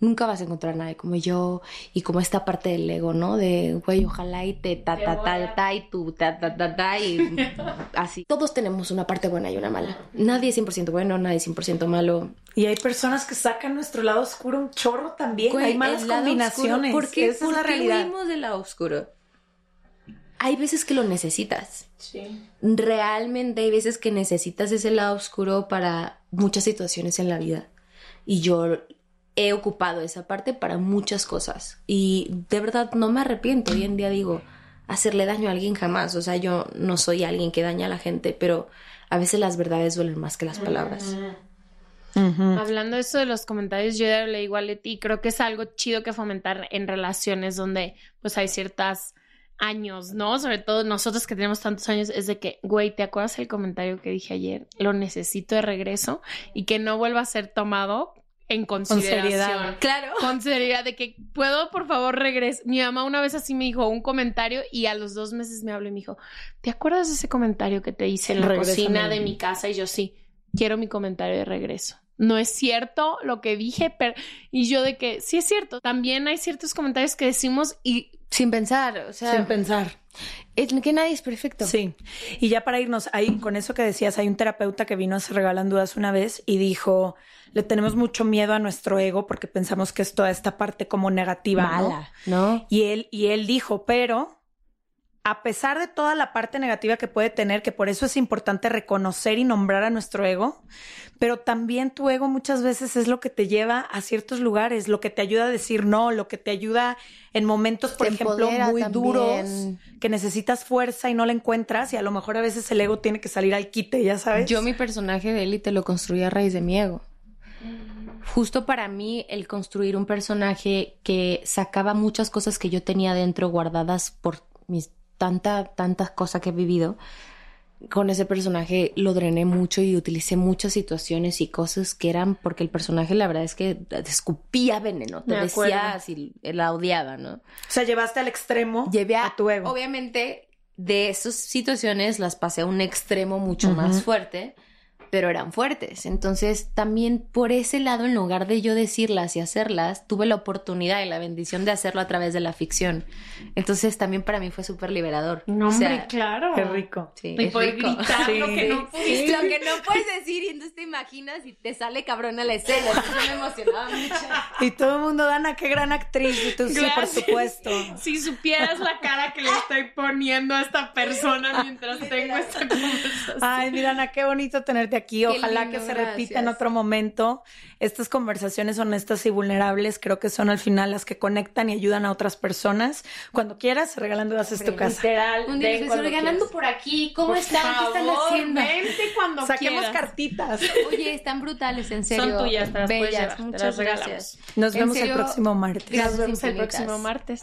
D: nunca vas a encontrar a nadie como yo y como esta parte del ego, ¿no? De, güey, ojalá y te ta ta ta ta y tú ta ta ta ta y así. Todos tenemos una parte buena y una mala. Nadie es 100% bueno, nadie es 100% malo.
A: Y hay personas que sacan nuestro lado oscuro un chorro también. hay malas combinaciones.
D: ¿Por qué?
A: Esa es la realidad.
D: del lado oscuro? Hay veces que lo necesitas.
C: Sí.
D: Realmente hay veces que necesitas ese lado oscuro para muchas situaciones en la vida. Y yo he ocupado esa parte para muchas cosas y de verdad no me arrepiento. Hoy en día digo, hacerle daño a alguien jamás. O sea, yo no soy alguien que daña a la gente, pero a veces las verdades duelen más que las palabras.
C: Hablando de eso de los comentarios, yo ya le igual a ti, creo que es algo chido que fomentar en relaciones donde pues hay ciertas años, ¿no? Sobre todo nosotros que tenemos tantos años, es de que, güey, ¿te acuerdas el comentario que dije ayer? Lo necesito de regreso y que no vuelva a ser tomado en consideración.
D: claro.
C: Con seriedad, de que puedo, por favor, regresar. Mi mamá una vez así me dijo un comentario y a los dos meses me habló y me dijo, ¿te acuerdas de ese comentario que te hice en la cocina de mi casa? Y yo sí, quiero mi comentario de regreso. No es cierto lo que dije, pero... Y yo de que sí es cierto. También hay ciertos comentarios que decimos y...
D: Sin pensar, o sea...
A: Sin pensar.
D: Es que nadie es perfecto.
A: Sí. Y ya para irnos, ahí con eso que decías, hay un terapeuta que vino a Se Regalan Dudas una vez y dijo le tenemos mucho miedo a nuestro ego porque pensamos que es toda esta parte como negativa,
D: Mala, ¿no?
A: Y él, y él dijo, pero a pesar de toda la parte negativa que puede tener, que por eso es importante reconocer y nombrar a nuestro ego, pero también tu ego muchas veces es lo que te lleva a ciertos lugares, lo que te ayuda a decir no, lo que te ayuda en momentos, por ejemplo, muy duros, que necesitas fuerza y no la encuentras y a lo mejor a veces el ego tiene que salir al quite, ya sabes.
D: Yo mi personaje de élite lo construí a raíz de mi ego. Justo para mí el construir un personaje que sacaba muchas cosas que yo tenía dentro guardadas por mis tanta, tantas cosas que he vivido, con ese personaje lo drené mucho y utilicé muchas situaciones y cosas que eran porque el personaje la verdad es que escupía veneno, te decía si la odiaba, ¿no? O
A: sea, llevaste al extremo
D: Llevé a, tu ego. Obviamente de esas situaciones las pasé a un extremo mucho más fuerte pero eran fuertes. Entonces, también por ese lado, en lugar de yo decirlas y hacerlas, tuve la oportunidad y la bendición de hacerlo a través de la ficción. Entonces, también para mí fue súper liberador.
C: No, hombre, claro.
A: Qué rico.
C: Sí, y poder gritar lo que no pudiste.
D: Lo que no puedes decir y entonces te imaginas y te sale cabrón a la escena. Entonces, yo me emocionaba mucho.
A: Y todo el mundo, Dana, qué gran actriz. Y tú, sí, por supuesto.
C: Si supieras la cara que le estoy poniendo a esta persona mientras tengo esta conversación.
A: Ay, mira, Dana, qué bonito tenerte aquí. Ojalá que se repita en otro momento. Estas conversaciones honestas y vulnerables creo que son al final las que conectan y ayudan a otras personas. Cuando quieras, regalando dudas es tu casa.
C: Literal.
D: Un día estoy regalando por aquí. ¿Cómo están? ¿Qué están haciendo?
C: Vente cuando
A: Saquemos cartitas.
D: Oye, están brutales, en serio.
C: Son tuyas, te las
D: Bellas. Muchas gracias.
A: Nos vemos el próximo martes.
C: Nos vemos el próximo martes.